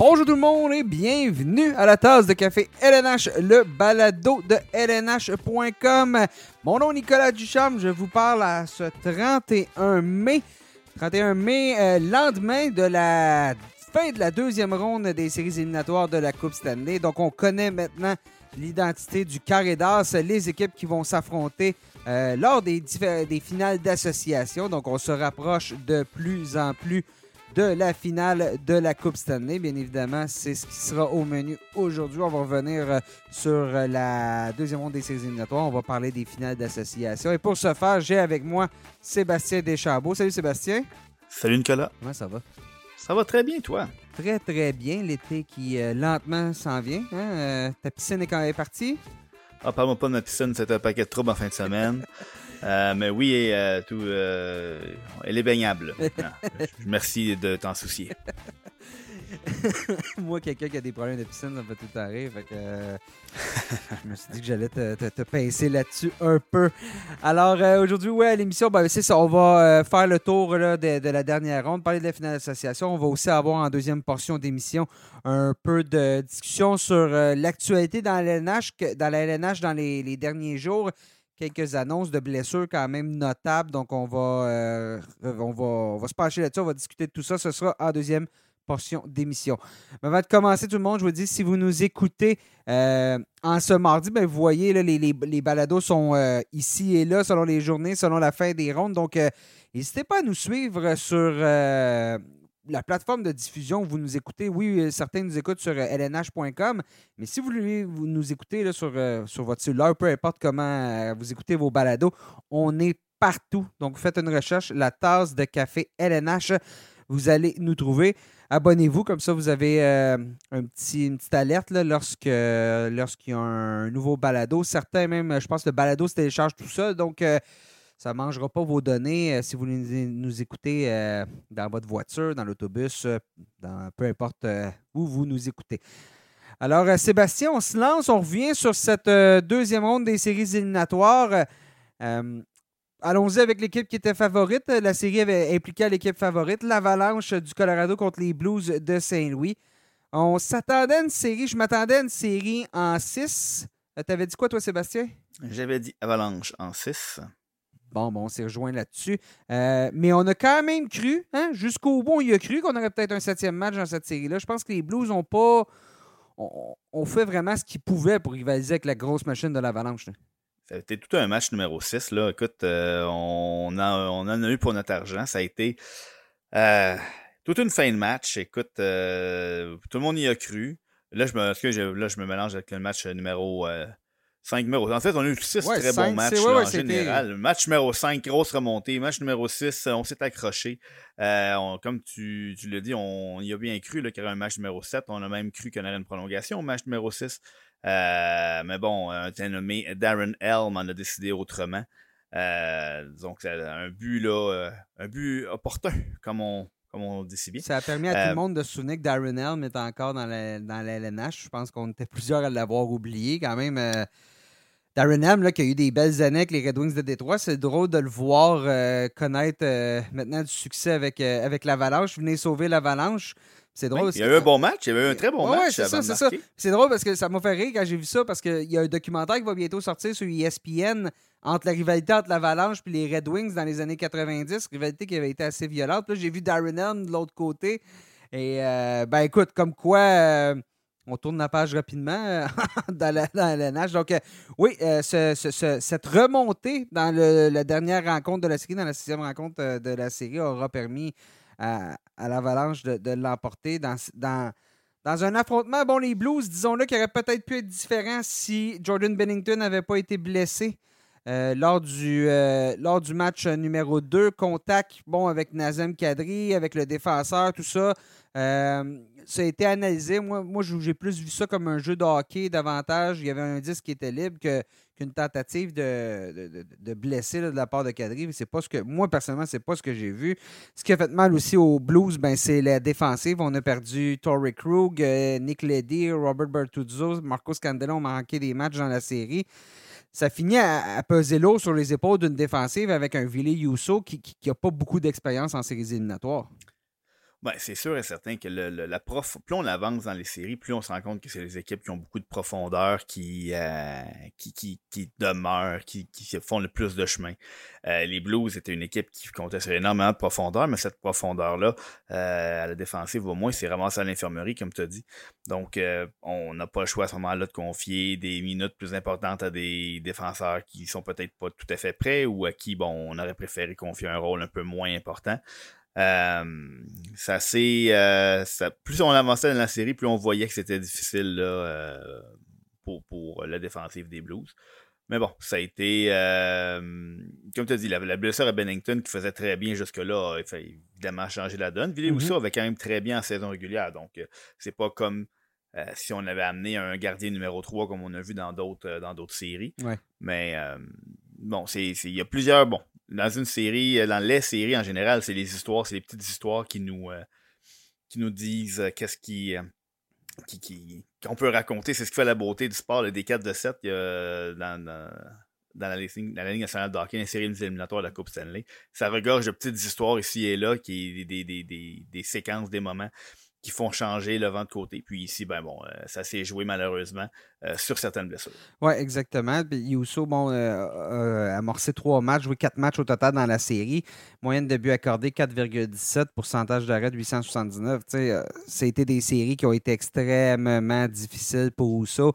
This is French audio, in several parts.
Bonjour tout le monde et bienvenue à la tasse de café LNH, le balado de LNH.com. Mon nom est Nicolas Ducharme, je vous parle à ce 31 mai. 31 mai, euh, lendemain de la fin de la deuxième ronde des séries éliminatoires de la Coupe Stanley. Donc on connaît maintenant l'identité du carré d'as, les équipes qui vont s'affronter euh, lors des, des finales d'association. Donc on se rapproche de plus en plus de la finale de la Coupe Stanley. Bien évidemment, c'est ce qui sera au menu aujourd'hui. On va revenir euh, sur euh, la deuxième ronde des séries éliminatoires. On va parler des finales d'association. Et pour ce faire, j'ai avec moi Sébastien Deschambault. Salut Sébastien. Salut Nicolas. Comment ça va? Ça va très bien, toi? Très, très bien. L'été qui euh, lentement s'en vient. hein? Euh, ta piscine est quand même partie? Ah, parle-moi pas de ma piscine, c'est un paquet de troubles en fin de semaine. Euh, mais oui, et, euh, tout, euh, elle est baignable. Ah, merci de t'en soucier. Moi, quelqu'un qui a des problèmes de piscine, ça me fait tout rire. Fait que, je me suis dit que j'allais te, te- te pincer là-dessus un peu. Alors, aujourd'hui, ouais, l'émission, ben, c'est ça. On va faire le tour là, de, de la dernière ronde, parler de la finale d'association. On va aussi avoir en deuxième portion d'émission un peu de discussion sur l'actualité dans la LNH, dans la LNH dans les, les derniers jours. Quelques annonces de blessures quand même notables. Donc, on va, euh, on va, on va se pencher là-dessus. On va discuter de tout ça. Ce sera en deuxième portion d'émission. Avant de commencer, tout le monde, je vous dis, si vous nous écoutez euh, en ce mardi, ben, vous voyez, là, les, les, les balados sont euh, ici et là, selon les journées, selon la fin des rondes. Donc, n'hésitez pas à nous suivre sur la plateforme de diffusion vous nous écoutez. Oui, euh, certains nous écoutent sur euh, lnh.com, mais si vous voulez vous nous écouter là, sur, euh, sur votre cellulaire, peu importe comment vous écoutez vos balados, on est partout. Donc, faites une recherche, la tasse de café LNH. Vous allez nous trouver. Abonnez-vous, comme ça vous avez un petit, une petite alerte lorsque, lorsqu'il y a un nouveau balado. Certains même, je pense que le balado se télécharge tout seul, donc ça ne mangera pas vos données euh, si vous nous, écoutez euh, dans votre voiture, dans l'autobus, euh, peu importe où vous nous écoutez. Alors, Sébastien, on se lance, on revient sur cette deuxième ronde des séries éliminatoires. Allons-y avec l'équipe qui était favorite. La série avait impliqué l'équipe favorite, l'Avalanche du Colorado contre les Blues de Saint-Louis. On s'attendait à une série, je m'attendais à une série en 6. T'avais dit quoi, toi, Sébastien? J'avais dit Avalanche en 6. Bon, on s'est rejoint là-dessus. Euh, mais on a quand même cru, hein, jusqu'au bout, on y a cru qu'on aurait peut-être un septième match dans cette série-là. Je pense que les Blues ont pas. On, fait vraiment ce qu'ils pouvaient pour rivaliser avec la grosse machine de l'Avalanche. été tout un match numéro 6. Là. Écoute, euh, on, a- on en a eu pour notre argent. Ça a été euh, toute une fin de match. Écoute, tout le monde y a cru. Là, je me, là, je me mélange avec le match numéro 5. Numéro... En fait, on a eu 6 Ouais, très cinq, bons matchs ouais, ouais, en général. Match numéro 5, grosse remontée. Match numéro 6, on s'est accroché. Euh, on- comme tu, tu l'as dit, on y a bien cru qu'il y aurait un match numéro 7. On a même cru qu'il y en aurait une prolongation au match numéro 6. Euh, mais bon, un tel nommé Darren Helm en a décidé autrement. Euh, donc, c'est un but là, euh, un but opportun, comme on, comme on dit si bien. Ça a permis à tout Euh, le monde de se souvenir que Darren Helm est encore dans la, dans la LNH. Je pense qu'on était plusieurs à l'avoir oublié quand même. euh, Darren là, qui a eu des belles années avec les Red Wings de Détroit, c'est drôle de le voir euh, connaître euh, maintenant du succès avec, euh, avec l'Avalanche. Venez sauver l'Avalanche. C'est drôle. Oui, il y a eu un bon match, il y avait eu un très bon Ouais, ouais, match. c'est ça, c'est ça. C'est drôle parce que ça m'a fait rire quand j'ai vu ça parce qu'il y a un documentaire qui va bientôt sortir sur ESPN entre la rivalité entre l'Avalanche et les Red Wings dans les années 90, rivalité qui avait été assez violente. Là, j'ai vu Darren Helm de l'autre côté. Et euh, ben écoute, comme quoi on tourne la page rapidement euh, dans, la, nage. Donc euh, oui, euh, ce- ce- ce- cette remontée dans la dernière rencontre de la série, dans la sixième rencontre de la série, aura permis à, l'Avalanche de, l'emporter dans, un affrontement. Bon, les Blues, disons-le, qui aurait peut-être pu être différent si Jordan Bennington n'avait pas été blessé. lors, du, lors du match numéro 2, contact bon, avec Nazem Kadri, avec le défenseur, tout ça. Euh, ça a été analysé. Moi, j'ai plus vu ça comme un jeu de hockey davantage. Il y avait un disque qui était libre qu'une tentative de, de, de- blesser de la part de Kadri. C'est pas ce que moi personnellement, c'est pas ce que j'ai vu. Ce qui a fait mal aussi aux Blues, ben, c'est la défensive. On a perdu Torrey Krug, euh, Nick Leddy, Robert Bertuzzo, Marco Scandella ont manqué des matchs dans la série. Ça finit à, à peser lourd sur les épaules d'une défensive avec un Ville Yousso qui n'a pas beaucoup d'expérience en séries éliminatoires. Ben, c'est sûr et certain que le, la prof, plus on avance dans les séries, plus on se rend compte que c'est les équipes qui ont beaucoup de profondeur, qui, euh, qui, qui, qui, demeurent, qui, qui font le plus de chemin. Euh, les Blues étaient une équipe qui comptait sur énormément de profondeur, mais cette profondeur-là, euh, à la défensive, au moins, c'est ramassé à l'infirmerie, comme tu as dit. Donc, on n'a pas le choix à ce moment-là de confier des minutes plus importantes à des défenseurs qui sont peut-être pas tout à fait prêts ou à qui, bon, on aurait préféré confier un rôle un peu moins important. Euh, ça c'est euh, plus on avançait dans la série, plus on voyait que c'était difficile là, euh, pour, pour, la défensive des Blues. Mais bon, ça a été, comme tu as dit, la, blessure à Bennington qui faisait très bien jusque-là, il fait évidemment changer la donne. Ville mm avait quand même très bien en saison régulière, donc c'est pas comme si on avait amené un gardien numéro 3 comme on a vu dans d'autres dans d'autres séries. Mais bon, c'est il y a plusieurs bon, dans une série, euh, dans les séries en général, c'est les histoires, c'est les petites histoires qui nous, euh, qui nous disent euh, qu'est-ce qui, qui, qu'on peut raconter. C'est ce qui fait la beauté du sport. Le D4 de 7, il y a, dans, dans, la, la Ligue nationale de une série éliminatoire de la Coupe Stanley. Ça regorge de petites histoires ici et là, qui des, des, des, des séquences, des moments qui font changer le vent de côté. Puis ici, ben bon, ça s'est joué malheureusement euh, sur certaines blessures. Oui, exactement. Yousso, bon, euh, a amorcé trois matchs, joué quatre matchs au total dans la série. Moyenne de but accordé 4,17, pourcentage d'arrêt de 879. ça a été des séries qui ont été extrêmement difficiles pour Ousso.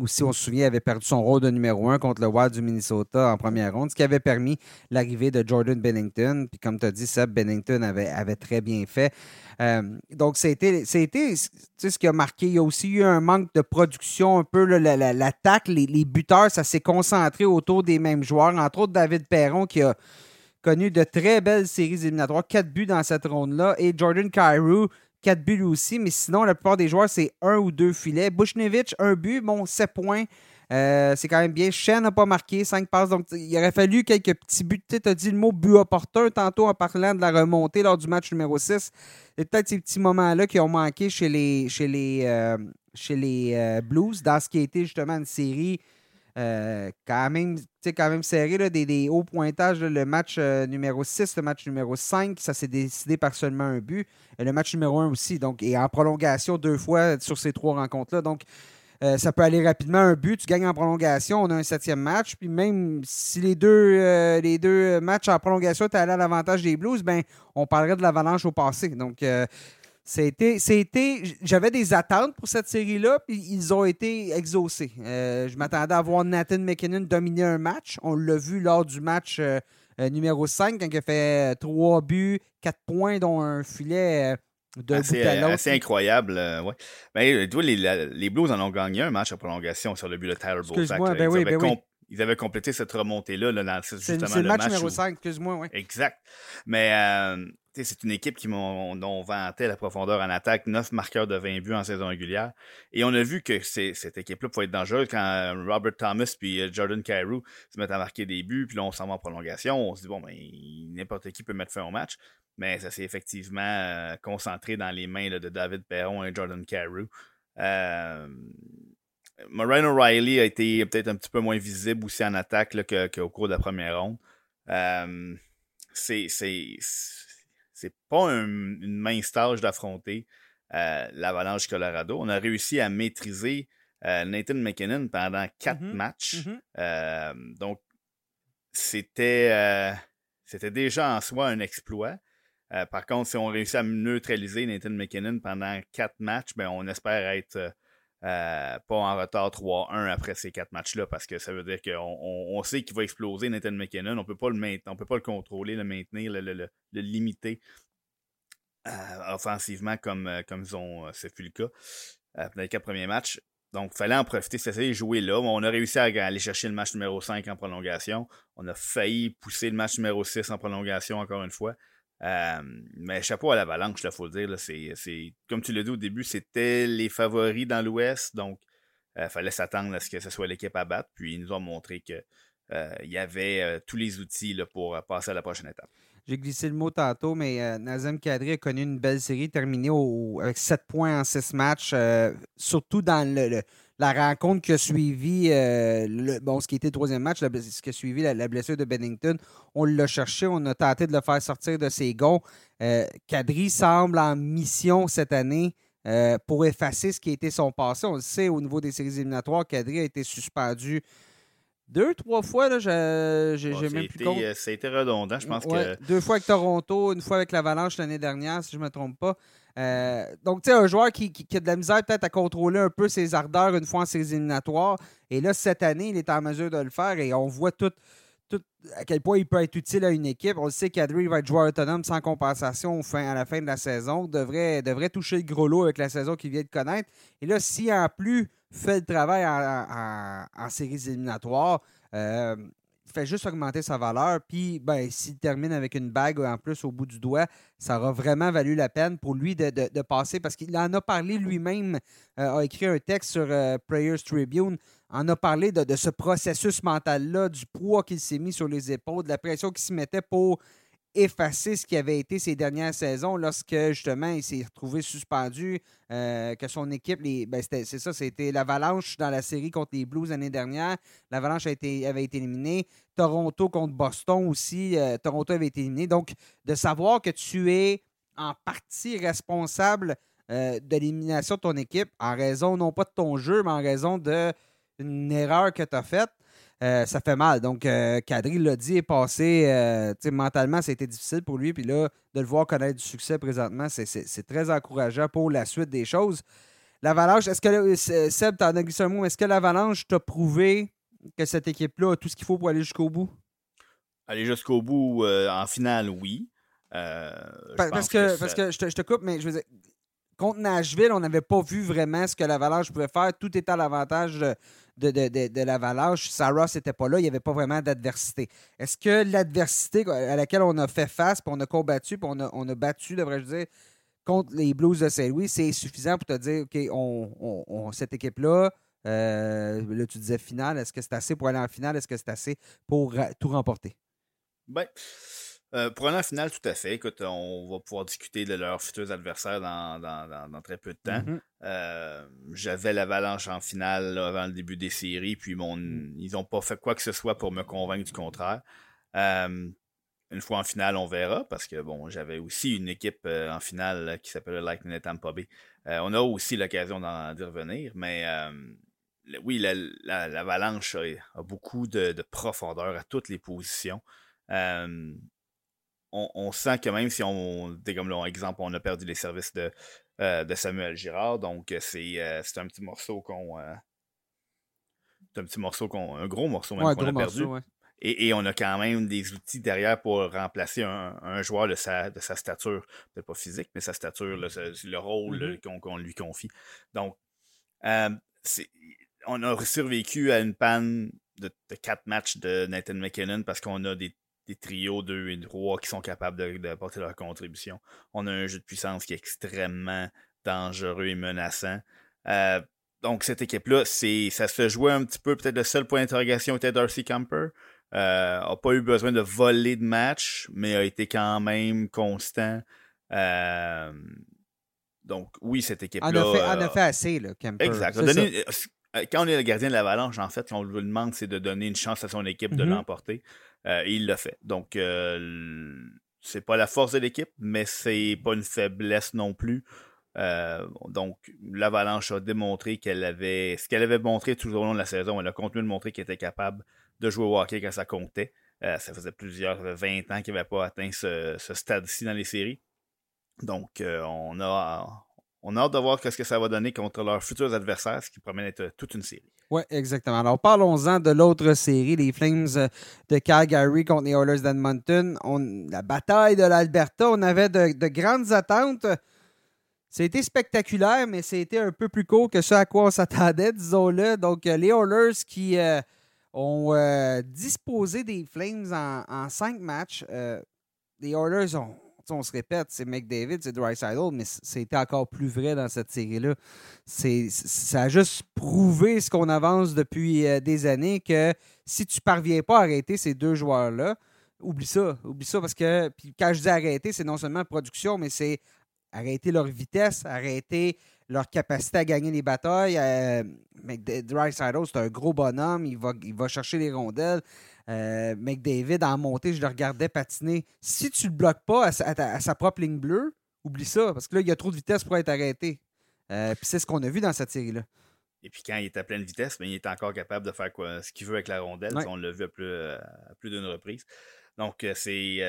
aussi, on se souvient, il avait perdu son rôle de numéro un contre le Wild du Minnesota en première ronde, ce qui avait permis l'arrivée de Jordan Bennington. Puis comme tu as dit, Seb Bennington avait, très bien fait. Euh, donc, c'était ce qui a marqué. Il y a aussi eu un manque de production, un peu l'attaque, les, buteurs, ça s'est concentré autour des mêmes joueurs, entre autres David Perron qui a connu de très belles séries éliminatoires, quatre buts dans cette ronde-là, et Jordan Cairo, quatre buts aussi, mais sinon, la plupart des joueurs, c'est un ou deux filets. Bushnevich, un but, bon, sept points. Euh, c'est quand même bien. Shen n'a pas marqué, 5 passes. Donc, il aurait fallu quelques petits buts. Tu as dit le mot but opportun tantôt en parlant de la remontée lors du match numéro 6. C'est peut-être ces petits moments-là qui ont manqué chez les, chez les, euh, chez les euh, Blues dans ce qui a été justement une série. quand, même, quand même serré, là, des, hauts pointages. le match numéro 6, le match numéro 5, ça s'est décidé par seulement un but. Et le match numéro 1 aussi. Donc, et en prolongation deux fois sur ces trois rencontres-là. Donc, euh, ça peut aller rapidement. Un but, tu gagnes en prolongation, on a un septième match. Puis même si les deux, euh, matchs en prolongation, tu allé à l'avantage des Blues, ben, on parlerait de l'avalanche au passé. Donc, euh, c'était, j'avais des attentes pour cette série-là, puis ils ont été exaucés. je m'attendais à voir Nathan McKinnon dominer un match. On l'a vu lors du match numéro 5, quand il a fait trois buts, quatre points, dont un filet c'est assez incroyable. Euh, ouais. ben, les, les, Blues en ont gagné un match en prolongation sur le but de Tyler Bozak. Ben oui, ben oui. Ils avaient complété cette remontée-là là, dans justement C'est le, match numéro 5, excuse-moi. Oui. Exact. Mais euh, c'est une équipe qui m'ont vanté la profondeur en attaque, 9 marqueurs de 20 buts en saison régulière. Et on a vu que cette équipe-là pouvait être dangereuse quand Robert Thomas puis euh, Jordan Carew se mettent à marquer des buts, puis là on s'en va en prolongation. On se dit, bon, ben, n'importe qui peut mettre fin au match mais ça s'est effectivement euh, concentré dans les mains de David Perron et Jordan Carew. Euh, O'Reilly a été peut-être un petit peu moins visible aussi en attaque qu'au cours de la première ronde. Euh, c'est pas une mince tâche d'affronter euh, l'Avalanche Colorado. On a réussi à maîtriser Nathan McKinnon pendant quatre mm-hmm. matchs. Mm-hmm. donc, c'était c'était déjà en soi un exploit. Euh, par contre, si on réussit à neutraliser Nathan McKinnon pendant quatre matchs, ben, on espère être euh, euh, pas en retard 3-1 après ces quatre matchs-là, parce que ça veut dire qu'on on, sait qu'il va exploser Nathan McKinnon. On peut pas le on peut pas le contrôler, le maintenir, le, le, limiter offensivement comme, comme ont, ce fut le cas dans les quatre premiers matchs. Donc, il fallait en profiter, c'est jouer là. On a réussi à aller chercher le match numéro 5 en prolongation. On a failli pousser le match numéro 6 en prolongation encore une fois. Euh, mais chapeau à l'Avalanche, il faut le dire. c'est, comme tu l'as dit au début, c'était les favoris dans l'Ouest, donc il euh, fallait s'attendre à ce que ce soit l'équipe à battre. Puis ils nous ont montré qu'il euh, y avait tous les outils là, pour passer à la prochaine étape. J'ai glissé le mot tantôt, mais Nazem Kadri a connu une belle série terminée avec 7 points en 6 matchs, surtout dans le, la rencontre qui a suivi, le, bon, ce qui était le troisième match, ce qui a suivi la, blessure de Bennington, on l'a cherché, on a tenté de le faire sortir de ses gonds. Kadri semble en mission cette année. pour effacer ce qui a été son passé. On le sait, au niveau des séries éliminatoires, Kadri a été suspendu deux, trois fois, là, j'ai même plus compte. Euh, ça a été redondant, je pense que. Deux fois avec Toronto, une fois avec l'Avalanche l'année dernière, si je ne me trompe pas. Euh, donc, tu sais, un joueur qui, a de la misère peut-être à contrôler un peu ses ardeurs une fois en ses éliminatoires. Et là, cette année, il est en mesure de le faire et on voit tout, à quel point il peut être utile à une équipe. On le sait qu'Adri va être joueur autonome sans compensation fin, à la fin de la saison. Devrait, devrait toucher le gros lot avec la saison qu'il vient de connaître. Et là, si en plus fait le travail en, séries éliminatoires. Euh, juste augmenter sa valeur. Puis, ben, s'il termine avec une bague en plus au bout du doigt, ça aura vraiment valu la peine pour lui de, passer parce qu'il en a parlé lui-même, euh, a écrit un texte sur euh, Prayers Tribune, en a parlé de, de ce processus mental-là, du poids qu'il s'est mis sur les épaules, de la pression qu'il se mettait pour effacer ce qui avait été ses dernières saisons lorsque justement il s'est retrouvé suspendu, euh, que son équipe, ben, c'est ça, c'était l'Avalanche dans la série contre les Blues l'année dernière. L'Avalanche avait été éliminée. Toronto contre Boston aussi. Euh, Toronto avait été éliminé. Donc, de savoir que tu es en partie responsable euh, de l'élimination de ton équipe en raison non pas de ton jeu, mais en raison d'une erreur que tu as faite. Euh, ça fait mal. Donc, euh, Kadri l'a dit, est passé. Euh, mentalement, ça a été difficile pour lui. Puis là, de le voir connaître du succès présentement, c'est très encourageant pour la suite des choses. L'Avalanche, est-ce que, Seb, t'en as glissé un mot, est-ce que l'Avalanche t'a prouvé que cette équipe-là a tout ce qu'il faut pour aller jusqu'au bout? Aller jusqu'au bout, en finale, oui. parce, que, parce que je te, je te, coupe, mais je veux dire, contre Nashville, on n'avait pas vu vraiment ce que l'Avalanche pouvait faire. Tout était à l'avantage de, de, de, l'Avalanche. Sarah n'était pas là, il n'y avait pas vraiment d'adversité. Est-ce que l'adversité à laquelle on a fait face, puis on a combattu, puis on a, on a battu, devrais-je dire, contre les Blues de Saint-Louis, c'est suffisant pour te dire, OK, on, cette équipe-là, euh, là, tu disais finale, est-ce que c'est assez pour aller en finale? Est-ce que c'est assez pour tout remporter? Ben, euh, pour un finale, tout à fait. Écoute, on va pouvoir discuter de leurs futurs adversaires dans, très peu de temps. Mm-hmm. Euh, j'avais l'Avalanche en finale avant le début des séries, puis mon, ils n'ont pas fait quoi que ce soit pour me convaincre du contraire. Euh, une fois en finale, on verra, parce que bon, j'avais aussi une équipe en finale qui s'appelait Lightning Tampa Bay. on a aussi l'occasion d'y revenir, mais oui, l'Avalanche a, beaucoup de, profondeur à toutes les positions on, sent que même si on, comme exemple, on a perdu les services de, euh, de Samuel Girard, donc euh, euh, c'est un petit morceau qu'on. c'est un petit morceau qu'on. Un gros morceau même qu'on a perdu. Et, on a quand même des outils derrière pour remplacer un, joueur de sa, de sa stature. Peut-être pas physique, mais sa stature, le rôle mm-hmm. qu'on lui confie. Donc, on a survécu à une panne de, de quatre matchs de Nathan McKinnon parce qu'on a des des trios 2 et 3 qui sont capables d'apporter leur contribution. On a un jeu de puissance qui est extrêmement dangereux et menaçant. Euh, donc cette équipe-là, c'est ça se jouait un petit peu. Peut-être le seul point d'interrogation était Darcy Camper. Euh, a pas eu besoin de voler de match, mais a été quand même constant. Euh, donc oui, cette équipe-là. On, a fait assez, là, Camper. Exact. quand on est le gardien de l'Avalanche, en fait, ce qu'on lui demande, c'est de donner une chance à son équipe de mm-hmm. l'emporter. Euh, il l'a fait. Donc, euh, c'est pas la force de l'équipe, mais c'est pas une faiblesse non plus. Euh, donc, l'Avalanche a démontré qu'elle avait ce qu'elle avait montré tout au long de la saison. Elle a continué de montrer qu'elle était capable de jouer au hockey quand ça comptait. ça faisait plusieurs, 20 ans qu'elle n'avait pas atteint ce, ce stade-ci dans les séries. Donc, on a on a hâte de voir ce que ça va donner contre leurs futurs adversaires, ce qui promet d'être toute une série. Oui, exactement. Alors, parlons-en de l'autre série, les Flames de Calgary contre les Oilers d'Edmonton. La bataille de l'Alberta, on avait de, grandes attentes. C'était spectaculaire, mais c'était un peu plus court que ce à quoi on s'attendait, disons-le. Donc, euh, les Oilers qui euh, ont euh, disposé des Flames en, cinq matchs. les Oilers ont on se répète, c'est McDavid, c'est Dreisaitl, mais c'était encore plus vrai dans cette série-là. Ça a juste prouvé ce qu'on avance depuis euh, des années que si tu parviens pas à arrêter ces deux joueurs-là, oublie ça. Oublie ça parce que, puis quand je dis arrêter, c'est non seulement production, mais c'est arrêter leur vitesse, arrêter leur capacité à gagner les batailles. Euh, Dreisaitl, c'est un gros bonhomme. Il va, il va chercher les rondelles. Euh, McDavid, en montée, je le regardais patiner. Si tu le bloques pas à sa, propre ligne bleue, oublie ça, parce que là, il y a trop de vitesse pour être arrêté. Euh, puis c'est ce qu'on a vu dans cette série-là. Et puis quand il est à pleine vitesse, mais ben, il est encore capable de faire quoi, ce qu'il veut avec la rondelle. On l'a vu à plus, plus d'une reprise. Donc, euh, c'est.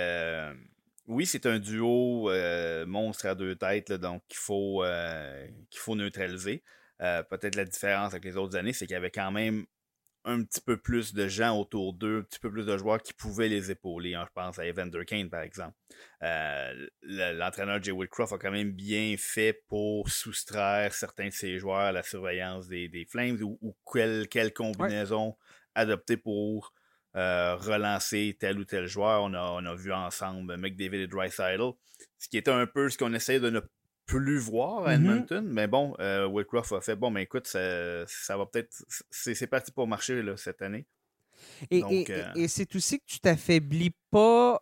oui, c'est un duo monstre à deux têtes, donc qu'il faut, qu'il faut neutraliser. Peut-être la différence avec les autres années, c'est qu'il y avait quand même un petit peu plus de gens autour d'eux, un petit peu plus de joueurs qui pouvaient les épauler. Hein. je pense à Evander Kane, par exemple. Euh, l'entraîneur Jay Woodcroft a quand même bien fait pour soustraire certains de ses joueurs à la surveillance des, Flames ou, quelle, combinaison adopter pour euh, relancer tel ou tel joueur. On a, on a vu ensemble McDavid et Dreisaitl, ce qui était un peu ce qu'on essayait de ne plus voir à mm-hmm. Edmonton. Mais bon, euh, a fait bon, mais écoute, ça, va peut-être. C'est parti pour marcher là, cette année. Et, euh, et, c'est aussi que tu t'affaiblis pas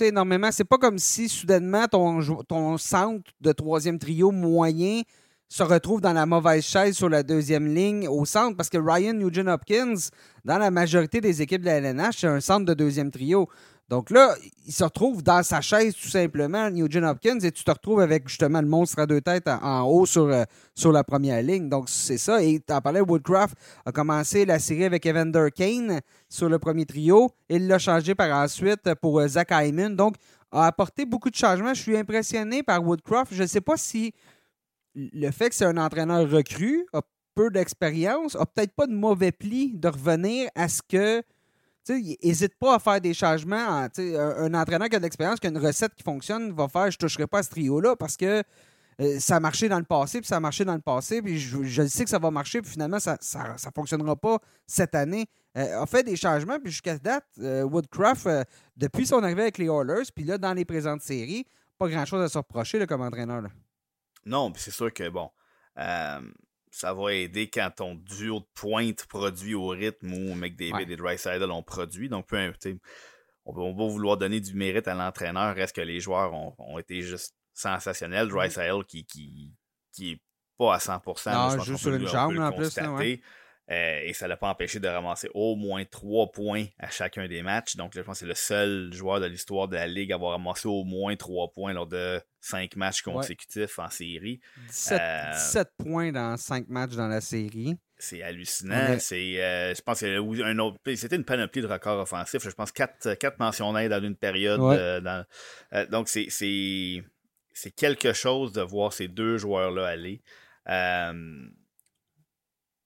énormément. C'est pas comme si soudainement ton, ton centre de troisième trio moyen se retrouve dans la mauvaise chaise sur la deuxième ligne au centre parce que Ryan Nugent Hopkins, dans la majorité des équipes de la LNH, c'est un centre de deuxième trio. Donc là, il se retrouve dans sa chaise tout simplement, Nugent Hopkins, et tu te retrouves avec justement le monstre à deux têtes en, haut sur, euh, sur la première ligne. Donc c'est ça. Et en parlais, Woodcraft a commencé la série avec Evander Kane sur le premier trio. Il l'a changé par ensuite pour euh, Zach Hyman. Donc a apporté beaucoup de changements. Je suis impressionné par Woodcraft. Je ne sais pas si le fait que c'est un entraîneur recru, a peu d'expérience, a peut-être pas de mauvais pli de revenir à ce que n'hésite pas à faire des changements. un, entraîneur qui a de l'expérience, qui a une recette qui fonctionne, va faire je ne toucherai pas à ce trio-là parce que euh, ça a marché dans le passé, puis ça a marché dans le passé, puis je, sais que ça va marcher, puis finalement, ça ne fonctionnera pas cette année. Euh, a fait des changements, puis jusqu'à date, euh, Woodcraft, depuis son arrivée avec les Oilers, puis là, dans les présentes séries, pas grand-chose à se reprocher comme entraîneur. Non, puis c'est sûr que, bon, ça va aider quand ton duo de pointe produit au rythme où McDavid et Dreisaitl ont produit. Donc, peu, on, va, on va vouloir donner du mérite à l'entraîneur. Reste que les joueurs ont, été juste sensationnels? Dreisaitl qui, qui, qui est pas à 100%. Non, juste sur une jambe en plus. Euh, et ça ne l'a pas empêché de ramasser au moins trois points à chacun des matchs. Donc, je pense que c'est le seul joueur de l'histoire de la Ligue à avoir ramassé au moins trois points lors de cinq matchs consécutifs en série. 17, euh, points dans cinq matchs dans la série. C'est hallucinant. C'est, euh, je pense un autre, c'était une panoplie de records offensifs. Je pense quatre, quatre mentions d'aide dans une période. donc, c'est, c'est, quelque chose de voir ces deux joueurs-là aller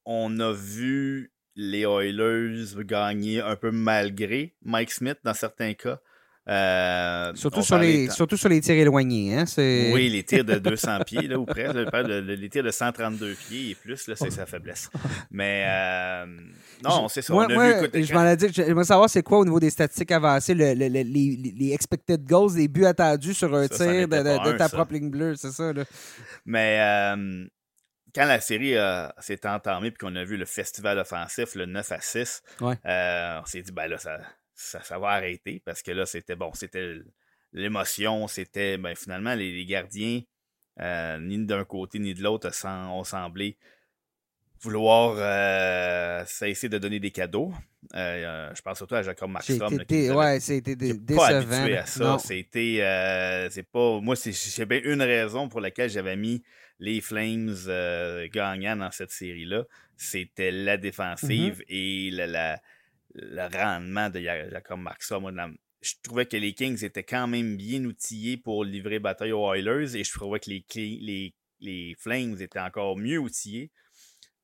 on a vu les Oilers gagner un peu malgré Mike Smith dans certains cas. Euh, surtout, sur les, surtout sur les tirs éloignés. Hein, oui, les tirs de 200 pieds là, ou près. les tirs de 132 pieds et plus, c'est sa faiblesse. Mais euh, non, c'est ça. Moi, je m'en ai dit, j'aimerais savoir c'est quoi au niveau des statistiques avancées, les, expected goals, les buts attendus sur un tir de, ta propre ligne bleue, c'est ça. Là. Mais euh, quand la série s'est entamée puis qu'on a vu le festival offensif, le 9 à 6, euh, on s'est dit, ben là, ça, ça, va arrêter parce que là, c'était bon, c'était l'émotion, c'était ben, finalement les, gardiens, euh, ni d'un côté ni de l'autre, ont semblé vouloir euh, cesser de donner des cadeaux. je pense surtout à Jacob Markstrom. Ouais, c'était décevant. Pas habitué à ça. C'était, c'est pas, moi, c'est bien une raison pour laquelle j'avais mis les Flames euh, gagnant dans cette série-là, c'était la défensive mm-hmm. et le rendement de Jacob Markstrom. Je trouvais que les Kings étaient quand même bien outillés pour livrer bataille aux Oilers et je trouvais que les, les, Flames étaient encore mieux outillés.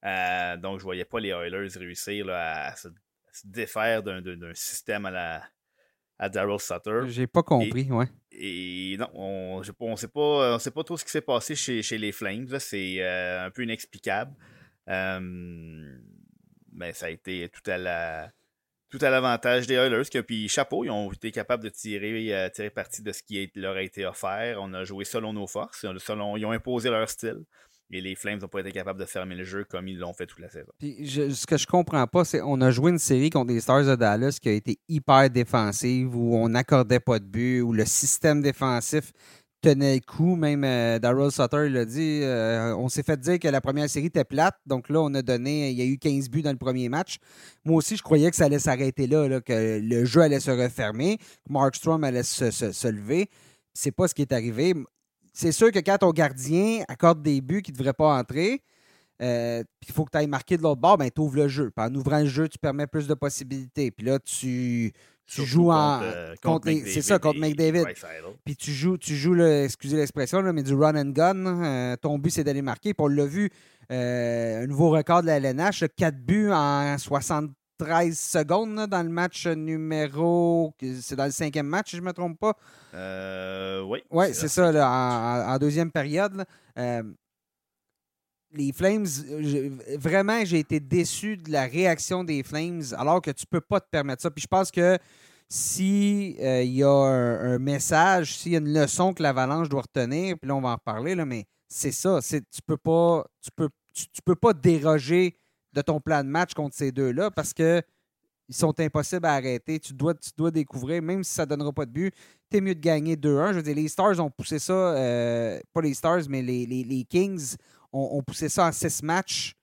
Euh, donc, je voyais pas les Oilers réussir à, se, défaire d'un système à la, à Daryl Sutter. J'ai pas compris, et, ouais. Et non, on ne sait pas, on sait pas trop ce qui s'est passé chez, chez, les Flames. C'est euh, un peu inexplicable. Euh, mais ça a été tout à la tout à l'avantage des Oilers. Que, puis chapeau, ils ont été capables de tirer, euh, tirer parti de ce qui leur a été offert. On a joué selon nos forces. Selon, ils ont imposé leur style. Et les Flames n'ont pas été capables de fermer le jeu comme ils l'ont fait toute la saison. ce que je comprends pas, c'est qu'on a joué une série contre des Stars de Dallas qui a été hyper défensive, où on n'accordait pas de but, où le système défensif tenait le coup. Même euh, Daryl Sutter l'a dit. Euh, on s'est fait dire que la première série était plate. Donc là, on a donné. Il y a eu 15 buts dans le premier match. Moi aussi, je croyais que ça allait s'arrêter là, que le jeu allait se refermer, que Mark Strom allait se, se, lever. C'est pas ce qui est arrivé. C'est sûr que quand ton gardien accorde des buts qui ne devraient pas entrer, euh, il faut que tu ailles marquer de l'autre bord, ben, tu ouvres le jeu. en ouvrant le jeu, tu permets plus de possibilités. Puis là, tu, tu joues en. Euh, c'est ça, contre McDavid. Puis tu joues, tu joues le, excusez l'expression, mais du run and gun. Euh, ton but, c'est d'aller marquer. Puis on l'a vu, un nouveau record de la LNH, 4 buts en 73 secondes dans le match numéro. C'est dans le cinquième match, si je ne me trompe pas. oui. Oui, c'est ça, en, deuxième période. les Flames, vraiment, j'ai été déçu de la réaction des Flames, alors que tu peux pas te permettre ça. Puis je pense que s'il euh, y a un, message, s'il y a une leçon que l'Avalanche doit retenir, puis là, on va en reparler, là, mais c'est ça. Tu peux pas. Tu peux, tu, peux pas déroger de ton plan de match contre ces deux-là parce que ils sont impossibles à arrêter. Tu dois, tu dois découvrir, même si ça ne donnera pas de but, es mieux de gagner 2-1. Je veux dire, les Stars ont poussé ça, euh, pas les Stars, mais les, les, Kings ont, poussé ça en 6 matchs.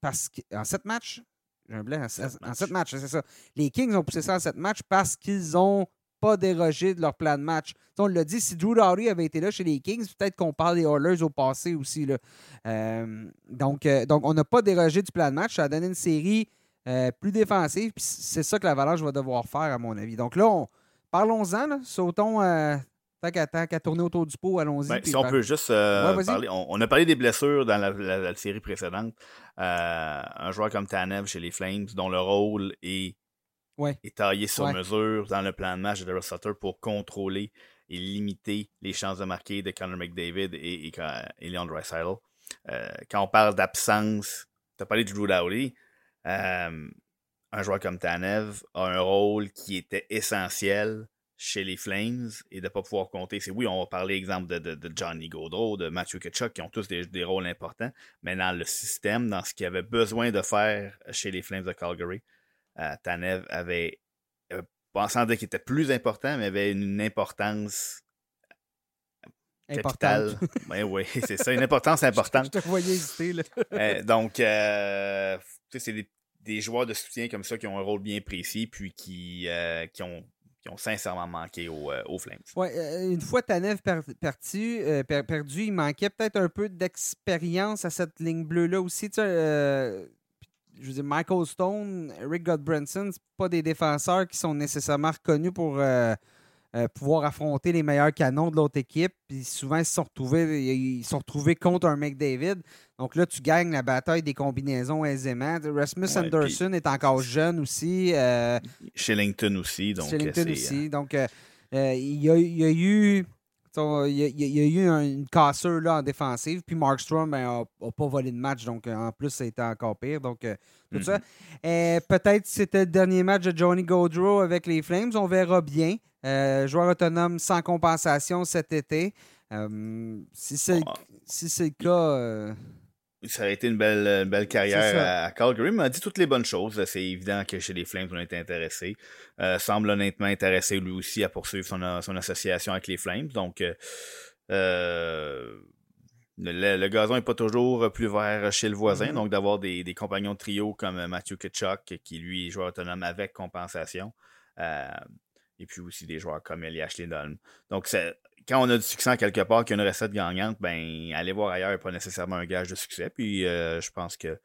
Parce que, en 7 matchs? J'ai un blanc en, sept matchs, c'est ça. Les Kings ont poussé ça en sept matchs parce qu'ils n'ont pas dérogé de leur plan de match. on l'a dit, si Drew Doughty avait été là chez les Kings, peut-être qu'on parle des Oilers au passé aussi. Là. Euh, donc, euh, donc, on n'a pas dérogé du plan de match. Ça a donné une série euh, plus défensive. C'est ça que la Valence va devoir faire, à mon avis. Donc là, parlons-en. Sautons Tant qu'à, tourner autour du pot, allons-y. Ben, si on peut juste euh, parler. On, a parlé des blessures dans la, série précédente. Euh, un joueur comme Tanev chez les Flames, dont le rôle est, taillé sur mesure dans le plan de match de Daryl Sutter pour contrôler et limiter les chances de marquer de Connor McDavid et, et, Leon Draisaitl. Euh, quand on parle d'absence, tu as parlé de Drew Dowdy. un joueur comme Tanev a un rôle qui était essentiel chez les Flames et de ne pas pouvoir compter. C'est oui, on va parler exemple de, de, Johnny Gaudreau, de Matthew Ketchuk, qui ont tous des, rôles importants, mais dans le système, dans ce qu'il avait besoin de faire chez les Flames de Calgary, euh, Tanev avait, euh, pensant qu'il était plus important, mais avait une importance capitale. Ben oui, c'est ça, une importance importante. Je te voyais hésiter, là. Euh, donc, euh, c'est des, des, joueurs de soutien comme ça qui ont un rôle bien précis, puis qui, qui ont ont sincèrement manqué euh, aux, Flames. Ouais, euh, une fois Tanev perdu, euh, perdu, il manquait peut-être un peu d'expérience à cette ligne bleue-là aussi. Tu sais, je veux dire, Michael Stone, Rick Godbranson, ce pas des défenseurs qui sont nécessairement reconnus pour euh, pouvoir affronter les meilleurs canons de l'autre équipe. Puis souvent, ils se sont retrouvés, ils sont retrouvés contre un McDavid. Donc là, tu gagnes la bataille des combinaisons aisément. Rasmus Anderson est encore jeune aussi. Euh, Shillington aussi. Donc Shillington aussi. Euh, donc, il, y a, eu. Il y, a, eu une cassure là, en défensive, puis Mark Strom n'a ben, pas volé de match, donc en plus, ça a été encore pire. Donc, tout ça. Mm-hmm. Peut-être c'était le dernier match de Johnny Gaudreau avec les Flames, on verra bien. Euh, joueur autonome sans compensation cet été. Euh, si c'est le cas. Euh, ça aurait été une belle, belle carrière à, Calgary, mais il a dit toutes les bonnes choses. C'est évident que chez les Flames, on a été intéressé. semble honnêtement intéressé lui aussi à poursuivre son, son association avec les Flames. Donc, le, gazon n'est pas toujours plus vert chez le voisin. Mm-hmm. Donc, d'avoir des, des, compagnons de trio comme Matthew Kitchuk, qui lui est joueur autonome avec compensation et puis aussi des joueurs comme Elias Lindholm. Donc, quand on a du succès quelque part, qu'il y a une recette gagnante, ben, aller voir ailleurs n'est pas nécessairement un gage de succès. Puis, euh, je pense que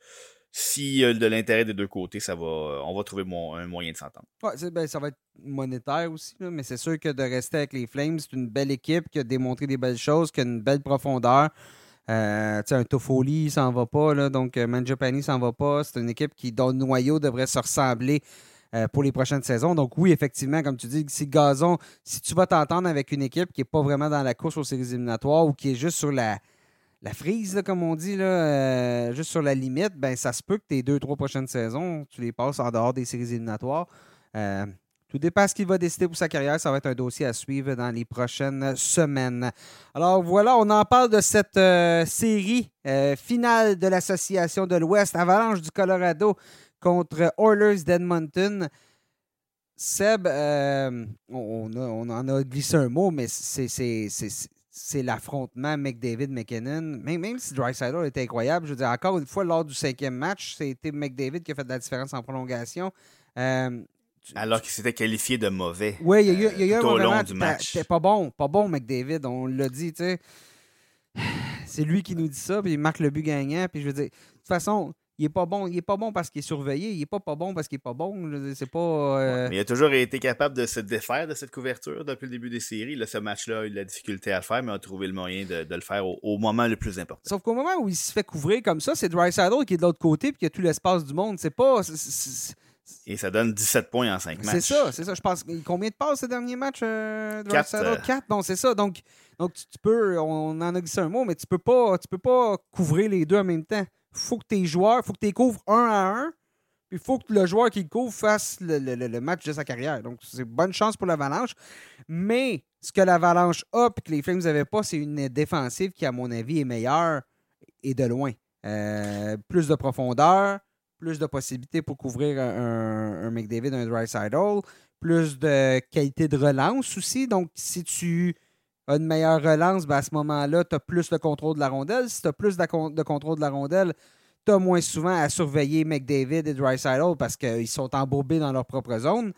s'il y a de l'intérêt des deux côtés, ça va, on va trouver un moyen de s'entendre. Ben, ça va être monétaire aussi, mais c'est sûr que de rester avec les Flames, c'est une belle équipe qui a démontré des belles choses, qui a une belle profondeur. Euh, un Toffoli, il s'en va pas, là, donc euh, Manjapani s'en va pas. C'est une équipe qui, dont le noyau devrait se ressembler euh, pour les prochaines saisons. Donc oui, effectivement, comme tu dis, si Gazon, si tu vas t'entendre avec une équipe qui n'est pas vraiment dans la course aux séries éliminatoires ou qui est juste sur la, la frise, comme on dit, là, euh, juste sur la limite, ben ça se peut que tes deux, trois prochaines saisons, tu les passes en dehors des séries éliminatoires. Euh, tout dépend ce qu'il va décider pour sa carrière. Ça va être un dossier à suivre dans les prochaines semaines. Alors voilà, on en parle de cette série finale de l'Association de l'Ouest, Avalanche du Colorado contre Oilers d'Edmonton. Seb, euh, on, en a glissé un mot, mais c'est l'affrontement McDavid-McKinnon. Même, même si Dreisaitl était incroyable, je veux dire, encore une fois, lors du cinquième match, c'était McDavid qui a fait de la différence en prolongation. Euh, alors qu'il s'était qualifié de mauvais. Oui, il y a eu, un moment du match. C'était pas bon, pas bon, McDavid. On l'a dit, tu sais. C'est lui qui nous dit ça, puis il marque le but gagnant. Puis je veux dire, de toute façon, il est pas bon. Il est pas bon parce qu'il est surveillé. Il est pas pas bon parce qu'il est pas bon. C'est pas. Euh, mais il a toujours été capable de se défaire de cette couverture depuis le début des séries. Là, ce match-là, il a la difficulté à le faire, mais a trouvé le moyen de, le faire au, moment le plus important. Sauf qu'au moment où il se fait couvrir comme ça, c'est Dry Saddle qui est de l'autre côté puis qui a tout l'espace du monde. C'est pas. Et ça donne 17 points en 5 matchs. C'est ça, c'est ça. Je pense. Combien de passes ces derniers matchs, euh, 4, 4. Non, c'est ça. Donc, donc tu, peux. On en a dit un mot, mais tu peux pas. Tu peux pas couvrir les deux en même temps. Faut que tes joueurs, faut que tu couvres un à un. Puis il faut que le joueur qui couvre fasse le, match de sa carrière. Donc, c'est bonne chance pour l'Avalanche. Mais ce que l'Avalanche a et que les Flames n'avaient pas, c'est une défensive qui, à mon avis, est meilleure et de loin. Euh, plus de profondeur, plus de possibilités pour couvrir un, un McDavid, un Dry plus de qualité de relance aussi. Donc, si tu une meilleure relance, ben à ce moment-là, tu as plus le contrôle de la rondelle. Si tu as plus de, contrôle de la rondelle, tu as moins souvent à surveiller McDavid et Dry parce qu'ils sont embourbés dans leur propre zone.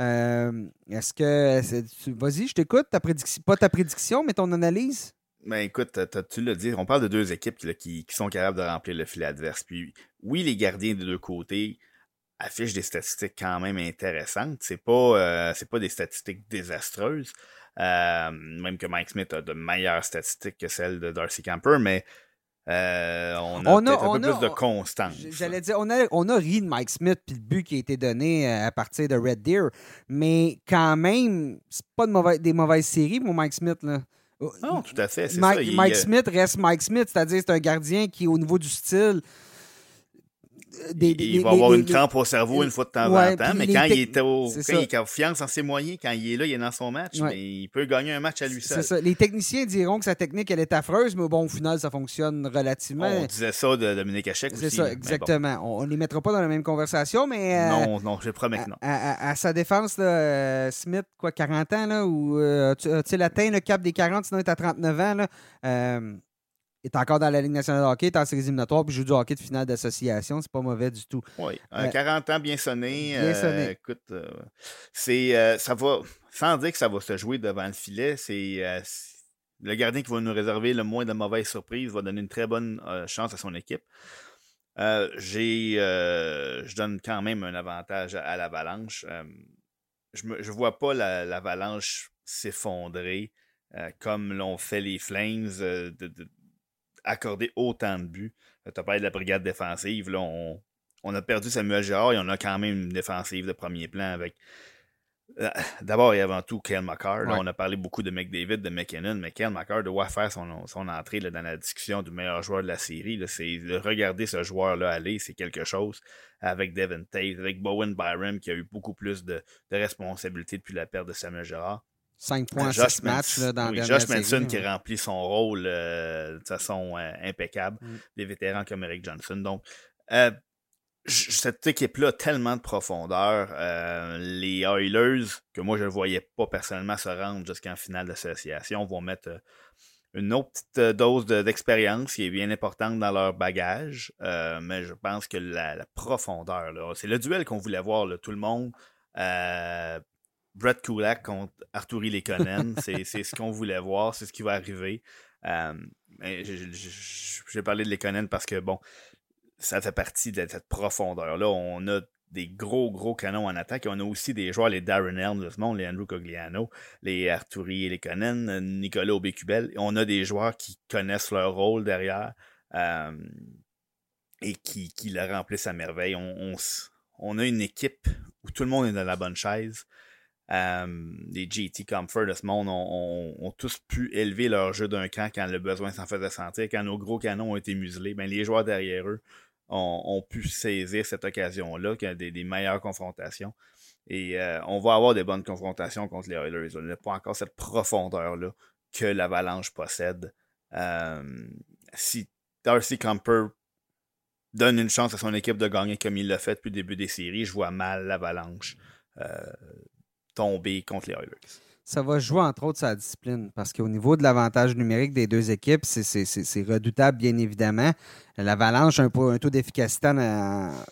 Euh, est-ce que. Vas-y, je t'écoute. Ta prédiction, pas ta prédiction, mais ton analyse. Ben écoute, tu l'as dit, on parle de deux équipes qui, sont capables de remplir le filet adverse. Puis oui, les gardiens des deux côtés affichent des statistiques quand même intéressantes. C'est pas, euh, pas des statistiques désastreuses. Euh, même que Mike Smith a de meilleures statistiques que celles de Darcy Camper, mais euh, on a, un peu plus de constance. J'allais dire, on a, on a ri de Mike Smith puis le but qui a été donné à partir de Red Deer, mais quand même, c'est pas de des mauvaises séries pour Mike Smith. Là. Non, tout à fait. Mike, Mike Smith reste Mike Smith, c'est-à-dire c'est un gardien qui, au niveau du style, il va avoir une crampe au cerveau une fois de temps en temps, mais quand, il est, au, quand il confiance en ses moyens, quand il est là, il est dans son match, mais il peut gagner un match à lui seul. Ça. Les techniciens diront que sa technique, elle est affreuse, mais bon, au final, ça fonctionne relativement. On disait ça de Dominique Hachek aussi. C'est ça, exactement. On ne les mettra pas dans la même conversation, mais... Euh, non, non, je promets que non. À, sa défense, euh, Smith, quoi, 40 ans, là, ou euh, tu atteint le cap des 40, sinon il est à 39 ans, là, il est encore dans la Ligue nationale de hockey, est en séries éliminatoires, puis joue du hockey de finale d'association. C'est pas mauvais du tout. Oui, 40 euh, ans bien sonné. Bien sonné. Euh, écoute, euh, c'est, ça va, sans dire que ça va se jouer devant le filet, c'est le gardien qui va nous réserver le moins de mauvaises surprises, va donner une très bonne chance à son équipe. j'ai, je donne quand même un avantage à, l'Avalanche. je ne vois pas l'Avalanche s'effondrer comme l'ont fait les Flames, de, accorder autant de buts. Tu as parlé de la brigade défensive. Là, on, a perdu Samuel Girard et on a quand même une défensive de premier plan avec. Euh, d'abord et avant tout, Ken McCarr. On a parlé beaucoup de McDavid, de McKinnon, mais Ken McCarr doit faire son, entrée là, dans la discussion du meilleur joueur de la série. C'est de regarder ce joueur-là aller, c'est quelque chose. Avec Devin Tate, avec Bowen Byram, qui a eu beaucoup plus de, de responsabilités depuis la perte de Samuel Girard. 5 points à 6 matchs là, dans oui, Josh Manson qui remplit son rôle euh, de façon euh, impeccable. Mm. Des vétérans comme Eric Johnson. Donc, euh, cette équipe-là a tellement de profondeur. les Oilers, que moi je ne voyais pas personnellement se rendre jusqu'en finale d'association, vont mettre une autre petite dose d'expérience qui est bien importante dans leur bagage. mais je pense que la, profondeur, c'est le duel qu'on voulait voir, là, tout le monde. Brett Kulak contre Arturi Lekonen. c'est ce qu'on voulait voir, c'est ce qui va arriver. Euh, J'ai parlé de Lekonen parce que, bon, ça fait partie de cette profondeur-là. On a des gros, gros canons en attaque. on a aussi des joueurs, les Darren Helm de ce monde, les Andrew Cogliano, les Arturi Lekonen, Nicolas Aubécubel. On a des joueurs qui connaissent leur rôle derrière euh, et qui, qui le remplissent à merveille. On, on, on, a une équipe où tout le monde est dans la bonne chaise. Euh, les GT Comfort de ce monde ont, tous pu élever leur jeu d'un camp quand le besoin s'en faisait sentir. Quand nos gros canons ont été muselés, ben, les joueurs derrière eux ont, pu saisir cette occasion-là, qu'il a des, meilleures confrontations. Et euh, on va avoir des bonnes confrontations contre les Oilers. On n'a pas encore cette profondeur-là que l'Avalanche possède. Euh, si Darcy Comper donne une chance à son équipe de gagner comme il l'a fait depuis le début des séries, je vois mal l'Avalanche tomber contre les Oilers. ça va jouer entre autres sa discipline. Parce qu'au niveau de l'avantage numérique des deux équipes, c'est redoutable, bien évidemment. L'Avalanche a un, taux d'efficacité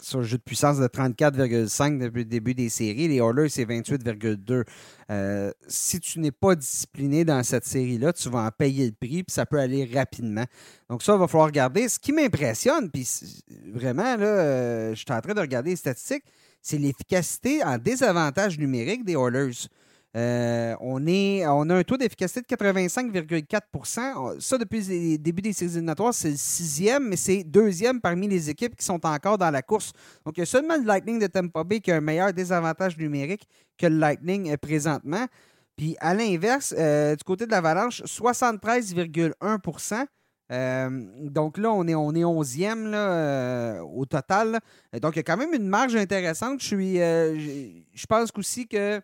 sur le jeu de puissance de 34,5 depuis le début des séries. Les Oilers, c'est 28,2. Euh, si tu n'es pas discipliné dans cette série-là, tu vas en payer le prix, puis ça peut aller rapidement. Donc, ça, il va falloir regarder. Ce qui m'impressionne, puis vraiment, là, euh, je suis en train de regarder les statistiques, c'est l'efficacité en désavantage numérique des Oilers. Euh, on, est, on a un taux d'efficacité de 85,4% Ça, depuis le début des séries éliminatoires, c'est le sixième, mais c'est deuxième parmi les équipes qui sont encore dans la course. Donc, il y a seulement le Lightning de Tampa Bay qui a un meilleur désavantage numérique que le Lightning présentement. Puis, à l'inverse, euh, du côté de l'Avalanche, 73,1 euh, donc là, on est, on est 11e là, au total. Donc, il y a quand même une marge intéressante. Je, suis, je pense aussi que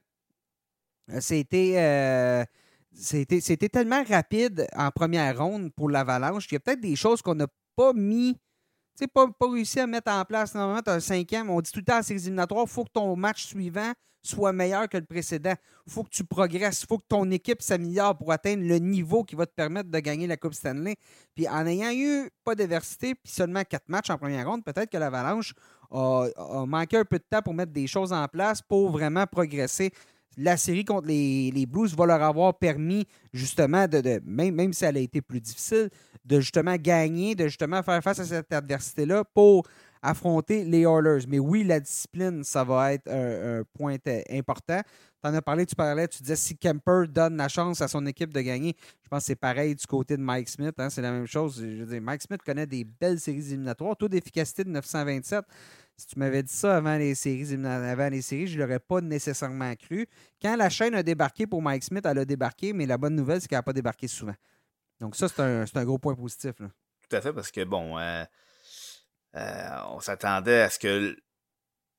euh, euh, c'était, c'était, tellement rapide en première ronde pour l'Avalanche qu'il y a peut-être des choses qu'on n'a pas mis, pas, pas réussi à mettre en place. Normalement, tu as un cinquième. On dit tout le temps en séries éliminatoires, il faut que ton match suivant soit meilleur que le précédent. Il faut que tu progresses. Il faut que ton équipe s'améliore pour atteindre le niveau qui va te permettre de gagner la Coupe Stanley. Puis en ayant eu pas diversité, puis seulement quatre matchs en première ronde, peut-être que l'Avalanche a, manqué un peu de temps pour mettre des choses en place pour vraiment progresser la série contre les, Blues va leur avoir permis, justement, de, même, même si elle a été plus difficile, de justement gagner, de justement faire face à cette adversité-là pour affronter les Oilers. Mais oui, la discipline, ça va être un, point important. Tu en as parlé, tu parlais, tu disais si Kemper donne la chance à son équipe de gagner, je pense que c'est pareil du côté de Mike Smith. Hein, c'est la même chose. Mike Smith connaît des belles séries éliminatoires, taux d'efficacité de 927. Si tu m'avais dit ça avant les séries, avant les séries je ne l'aurais pas nécessairement cru. Quand la chaîne a débarqué pour Mike Smith, elle a débarqué, mais la bonne nouvelle, c'est qu'elle n'a pas débarqué souvent. Donc ça, c'est un, gros point positif. Tout à fait, parce que bon, euh, euh, on s'attendait à ce que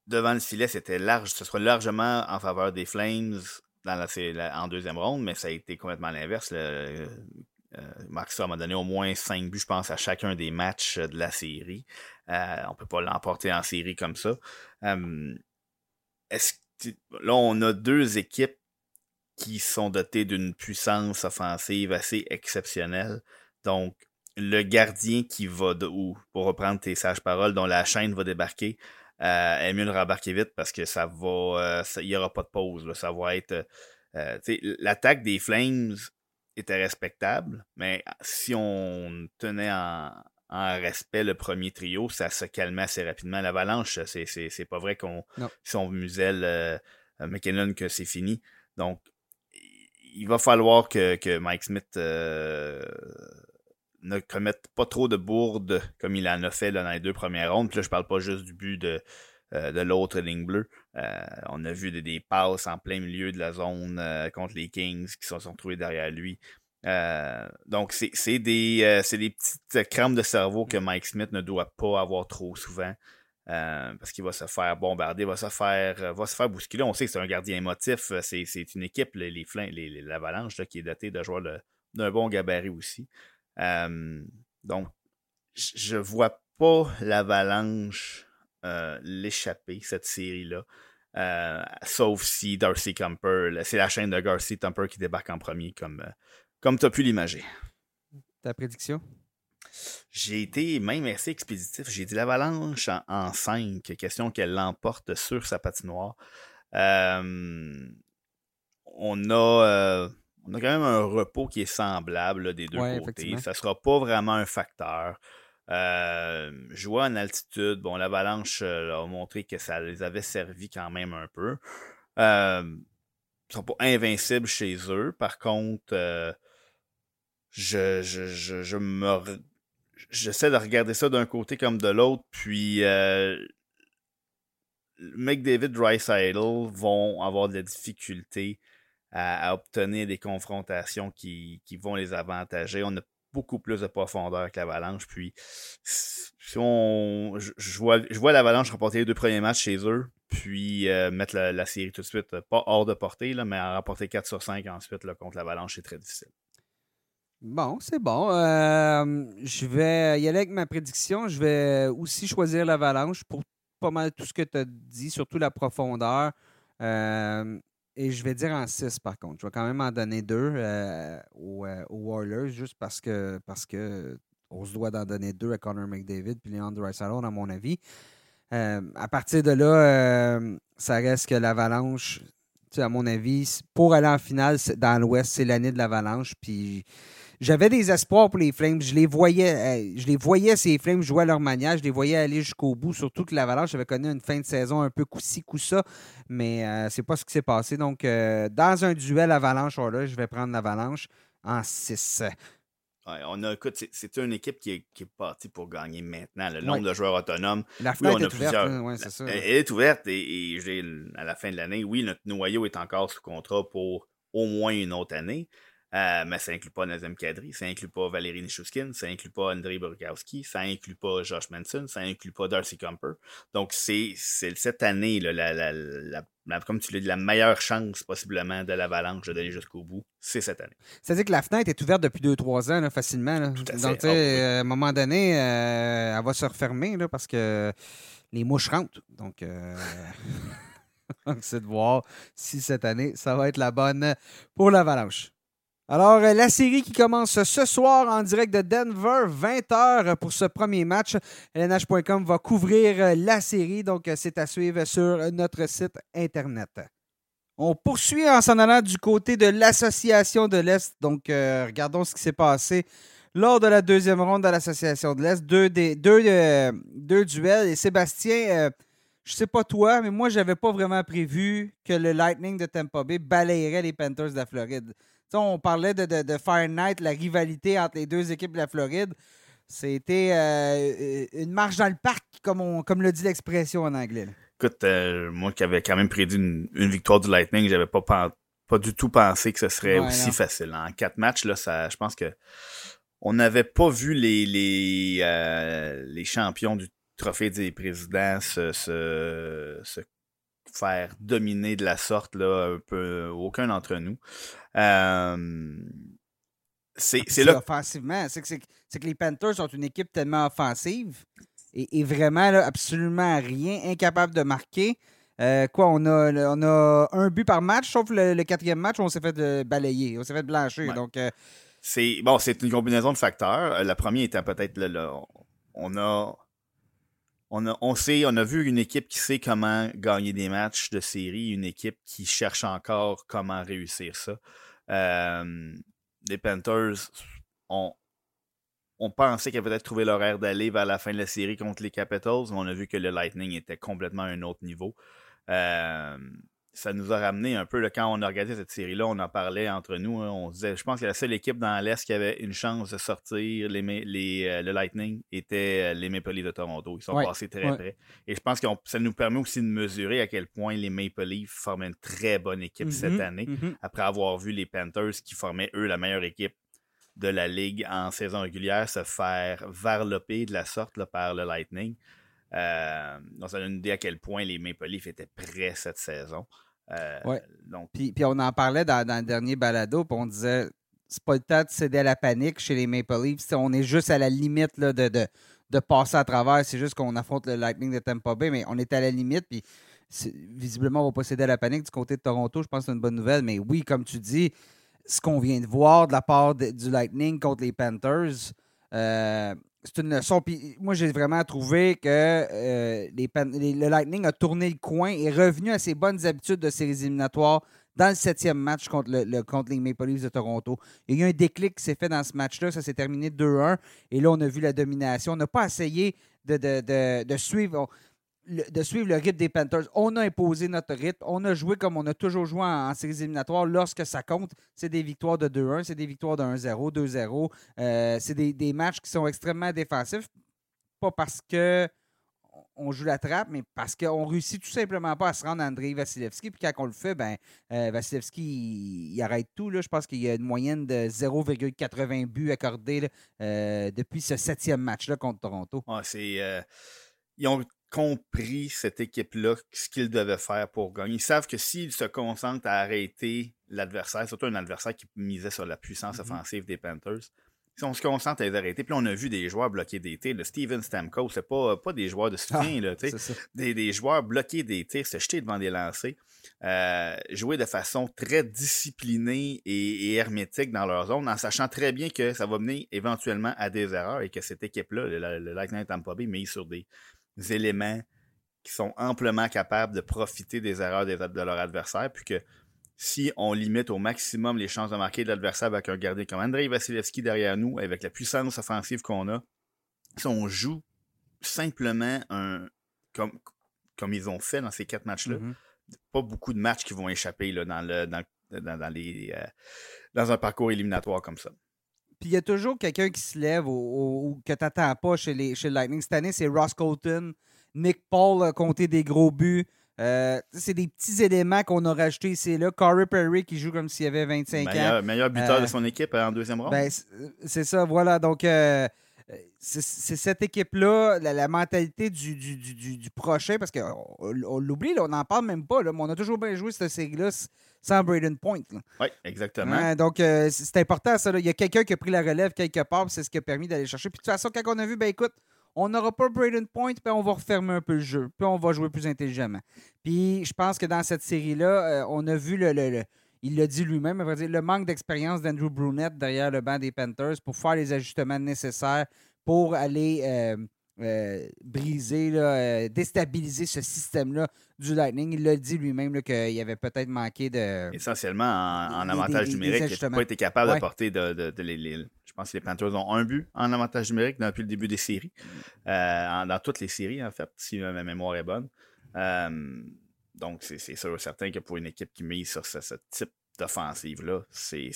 devant le filet, c'était large, ce soit largement en faveur des Flames dans la, en deuxième ronde, mais ça a été complètement l'inverse. Euh, Max m'a donné au moins cinq buts, je pense, à chacun des matchs de la série. Euh, on peut pas l'emporter en série comme ça. Euh, est-ce là, on a deux équipes qui sont dotées d'une puissance offensive assez exceptionnelle. Donc, le gardien qui va, de, ou pour reprendre tes sages paroles, dont la chaîne va débarquer, euh, est mieux de rembarquer vite parce que ça va, il n'y aura pas de pause. Ça va être, l'attaque des Flames était respectable, mais si on tenait en, en respect le premier trio, ça se calmait assez rapidement. L'avalanche, c'est pas vrai qu'on si on muselle euh, McKinnon que c'est fini. Donc il va falloir que, Mike Smith euh, ne commette pas trop de bourdes comme il en a fait dans les deux premières rondes. Puis là, je parle pas juste du but de, euh, de l'autre ligne bleue. on a vu des, des, passes en plein milieu de la zone contre les Kings qui se sont retrouvés derrière lui. Euh, donc, c'est des, euh, des petites crampes de cerveau que Mike Smith ne doit pas avoir trop souvent. Euh, parce qu'il va se faire bombarder, va se faire, va se faire bousculer. On sait que c'est un gardien émotif. C'est une équipe, les, les, l'Avalanche, qui est dotée de joueurs d'un bon gabarit aussi. donc, je vois pas l'Avalanche l'échapper, cette série-là. sauf si Darcy Camper, c'est la chaîne de Darcy Camper qui débarque en premier comme, comme tu as pu l'imaginer. Ta prédiction? J'ai été même assez expéditif. J'ai dit l'avalanche en, 5, question qu'elle l'emporte sur sa patinoire. Euh, on, a, euh, on a quand même un repos qui est semblable des deux côtés. Ça ne sera pas vraiment un facteur. Euh, jouer en altitude, bon, l'avalanche a montré que ça les avait servi quand même un peu. ils sont pas invincibles chez eux. Par contre, je, je, je, je me j'essaie de regarder ça d'un côté comme de l'autre, puis euh, McDavid Dreisaitl vont avoir de la difficulté à, obtenir des confrontations qui, qui, vont les avantager. On a beaucoup plus de profondeur que l'Avalanche, puis si on, je, vois, je vois l'Avalanche remporter les deux premiers matchs chez eux, puis euh, mettre la, série tout de suite, pas hors de portée, là, mais à remporter 4 sur 5 ensuite là, contre l'Avalanche, c'est très difficile. Bon, c'est bon. Euh, je vais y aller avec ma prédiction. Je vais aussi choisir l'avalanche pour pas mal tout ce que tu as dit, surtout la profondeur. Euh, et je vais dire en 6 par contre. Je vais quand même en donner deux aux, Warriors juste parce que parce que on se doit d'en donner deux à Connor McDavid puis Leandro Draisaitl, à mon avis. à partir de là, ça reste que l'Avalanche, à mon avis, pour aller en finale dans l'Ouest, c'est l'année de l'Avalanche. Puis j'avais des espoirs pour les Flames. Je les voyais, je les voyais ces Flames jouer à leur manière. Je les voyais aller jusqu'au bout. Surtout que l'Avalanche avait connu une fin de saison un peu coup-ci, coup-ça. Mais euh, c'est pas ce qui s'est passé. Donc, euh, dans un duel Avalanche, là, je vais prendre l'Avalanche en 6. on a, écoute, c'est une équipe qui est, qui est, partie pour gagner maintenant. Le nombre de joueurs autonomes. La fenêtre est ouverte. Hein, elle, est ouverte et, et à la fin de l'année, oui, notre noyau est encore sous contrat pour au moins une autre année. Euh, mais ça inclut pas Nazem Kadri, ça inclut pas Valérie Nishushkin, ça inclut pas Andrei Burkowski, ça inclut pas Josh Manson, ça inclut pas Darcy Comper. Donc, c'est cette année, là, la, comme tu l'as dit, la meilleure chance possiblement de l'avalanche d'aller jusqu'au bout, c'est cette année. C'est-à-dire que la fenêtre est ouverte depuis 2-3 ans, facilement. Là. Donc, ah euh, à un moment donné, euh, elle va se refermer là, parce que les mouches rentrent. Donc, c'est de voir si cette année, ça va être la bonne pour l'avalanche. Alors, euh, la série qui commence ce soir en direct de Denver, 20h pour ce premier match. LNH.com va couvrir euh, la série, donc euh, c'est à suivre sur notre site Internet. On poursuit en s'en allant du côté de l'Association de l'Est. Donc, regardons ce qui s'est passé lors de la deuxième ronde de l'Association de l'Est. Deux, duels. Et Sébastien, je sais pas toi, mais moi, j'avais pas vraiment prévu que le Lightning de Tampa Bay balayerait les Panthers de la Floride on parlait de, de, Fire Night, la rivalité entre les deux équipes de la Floride. C'était euh, une marche dans le parc, comme, comme le dit l'expression en anglais. Écoute, euh, moi qui avais quand même prédit une, victoire du Lightning, j'avais pas, pas du tout pensé que ce serait aussi facile. En quatre matchs, là, ça, je pense que on n'avait pas vu les, les, euh, les champions du trophée des présidents se, se faire dominer de la sorte, là, un peu, aucun d'entre nous. Euh, c'est là. Offensivement, c'est que, que, les Panthers sont une équipe tellement offensive et, vraiment absolument rien, incapable de marquer. Euh, quoi, on a, on a un but par match, sauf le, quatrième match où on s'est fait euh, balayer, on s'est fait blanchir. Donc, c'est bon, c'est une combinaison de facteurs. La première étant peut-être on a on a, sait, on a vu une équipe qui sait comment gagner des matchs de série, une équipe qui cherche encore comment réussir ça. Euh, les Panthers ont, on pensait qu'ils avaient peut-être trouvé l'horaire d'aller vers la fin de la série contre les Capitals, mais on a vu que le Lightning était complètement à un autre niveau. Euh, ça nous a ramené un peu, quand on a regardé cette série-là, on en parlait entre nous. Hein, on disait, je pense que la seule équipe dans l'Est qui avait une chance de sortir les, les, euh, le Lightning était euh, les Maple Leafs de Toronto. Ils sont passés très près. Et je pense que ça nous permet aussi de mesurer à quel point les Maple Leafs formaient une très bonne équipe cette mm-hmm, année, mm-hmm. après avoir vu les Panthers qui formaient, eux, la meilleure équipe de la Ligue en saison régulière se faire varloper de la sorte par le Lightning. Euh, donc, ça donne une idée à quel point les Maple Leafs étaient prêts cette saison. Euh, ouais. donc... puis, on en parlait dans, le dernier balado, puis on disait c'est pas le temps de céder à la panique chez les Maple Leafs. On est juste à la limite là, de, de, passer à travers. C'est juste qu'on affronte le Lightning de Tampa Bay, mais on est à la limite. Puis visiblement, on va pas céder à la panique du côté de Toronto. Je pense que c'est une bonne nouvelle. Mais oui, comme tu dis, ce qu'on vient de voir de la part du Lightning contre les Panthers, euh, c'est une leçon. Puis moi, j'ai vraiment trouvé que euh, le Lightning a tourné le coin et est revenu à ses bonnes habitudes de séries éliminatoires dans le septième match contre, le, contre les Maple Leafs de Toronto. Il y a eu un déclic qui s'est fait dans ce match-là. Ça s'est terminé 2-1. Et là, on a vu la domination. On n'a pas essayé de, de suivre de suivre le rythme des Panthers. On a imposé notre rythme. On a joué comme on a toujours joué en, séries éliminatoires. Lorsque ça compte, c'est des victoires de 2-1, c'est des victoires de 1-0, 2-0. Euh, c'est des, matchs qui sont extrêmement défensifs. Pas parce que on joue la trappe, mais parce qu'on réussit tout simplement pas à se rendre à Andrei Vasilevski. Puis quand on le fait, ben, euh, Vasilevski, il, arrête tout. Là. Je pense qu'il y a une moyenne de 0,80 buts accordés euh, depuis ce septième match-là contre Toronto. c'est, ils ont compris, cette équipe-là, ce qu'ils devaient faire pour gagner. Ils savent que s'ils se concentrent à arrêter l'adversaire, surtout un adversaire qui misait sur la puissance mm-hmm. offensive des Panthers, si on se concentre à les arrêter, puis on a vu des joueurs bloquer des tirs. Le Steven Stamkos, c'est pas, pas des joueurs de soutien, là, des, des, joueurs bloquer des tirs, se jeter devant des lancers, euh, jouer de façon très disciplinée et, hermétique dans leur zone, en sachant très bien que ça va mener éventuellement à des erreurs et que cette équipe-là, le, le Lightning Tampa Bay, mise sur des éléments qui sont amplement capables de profiter des erreurs de leur adversaire, puis que si on limite au maximum les chances de marquer de l'adversaire avec un gardien comme Andrei Vasilevski derrière nous, avec la puissance offensive qu'on a, si on joue simplement un comme, comme ils ont fait dans ces quatre matchs-là, mm-hmm. pas beaucoup de matchs qui vont échapper là, dans, le, dans, dans, les, euh, dans un parcours éliminatoire comme ça. Puis il y a toujours quelqu'un qui se lève ou, que tu n'attends pas chez, les, chez le Lightning. Cette année, c'est Ross Colton. Nick Paul a compté des gros buts. Euh, c'est des petits éléments qu'on a rajoutés ici et là. Corey Perry qui joue comme s'il avait 25 ans. Meilleur buteur de euh, son équipe en deuxième ronde. Ben, c'est ça, voilà. Donc, euh, c'est cette équipe-là, la, mentalité du, du, prochain, parce qu'on on, l'oublie, on n'en parle même pas, là, mais on a toujours bien joué cette série-là sans Braden Point. Oui, exactement. donc, c'est important, ça. Il y a quelqu'un qui a pris la relève quelque part, c'est ce qui a permis d'aller chercher. Puis, de toute façon, quand on a vu, ben écoute, on n'aura pas Braden Point, puis on va refermer un peu le jeu, puis on va jouer plus intelligemment. Puis je pense que dans cette série-là, euh, on a vu le, il l'a dit lui-même, le manque d'expérience d'Andrew Brunette derrière le banc des Panthers pour faire les ajustements nécessaires pour aller euh, euh, briser, déstabiliser ce système-là du Lightning. Il l'a dit lui-même qu'il avait peut-être manqué de. Essentiellement en, avantage numérique, il n'a pas été capable d'apporter de, de, je pense que les Panthers ont un but en avantage numérique depuis le début des séries. Euh, dans toutes les séries, en fait, si ma mémoire est bonne. Euh, donc, c'est sûr certain que pour une équipe qui mise sur ce, type d'offensive-là, c'est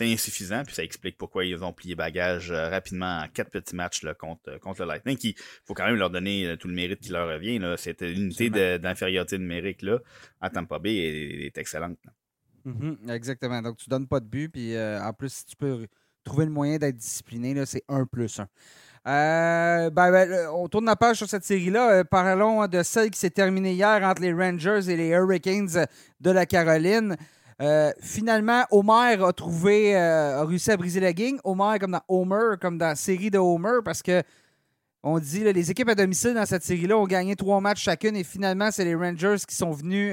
insuffisant. Puis ça explique pourquoi ils ont plié bagage euh, rapidement en quatre petits matchs contre, contre le Lightning, qui faut quand même leur donner tout le mérite qui leur revient. Cette unité d'infériorité numérique là, à Tampa Bay est, excellente. Mm-hmm, exactement. Donc, tu donnes pas de but. Puis en plus, si tu peux trouver le moyen d'être discipliné, c'est un plus un. Euh, ben, ben, on tourne la page sur cette série-là. Euh, parlons de celle qui s'est terminée hier entre les Rangers et les Hurricanes de la Caroline. Euh, finalement, Homer a trouvé, a réussi à briser la game. Homer comme dans Homer, comme dans la série de Homer, parce que on dit les équipes à domicile dans cette série-là ont gagné trois matchs chacune et finalement, c'est les Rangers qui sont venus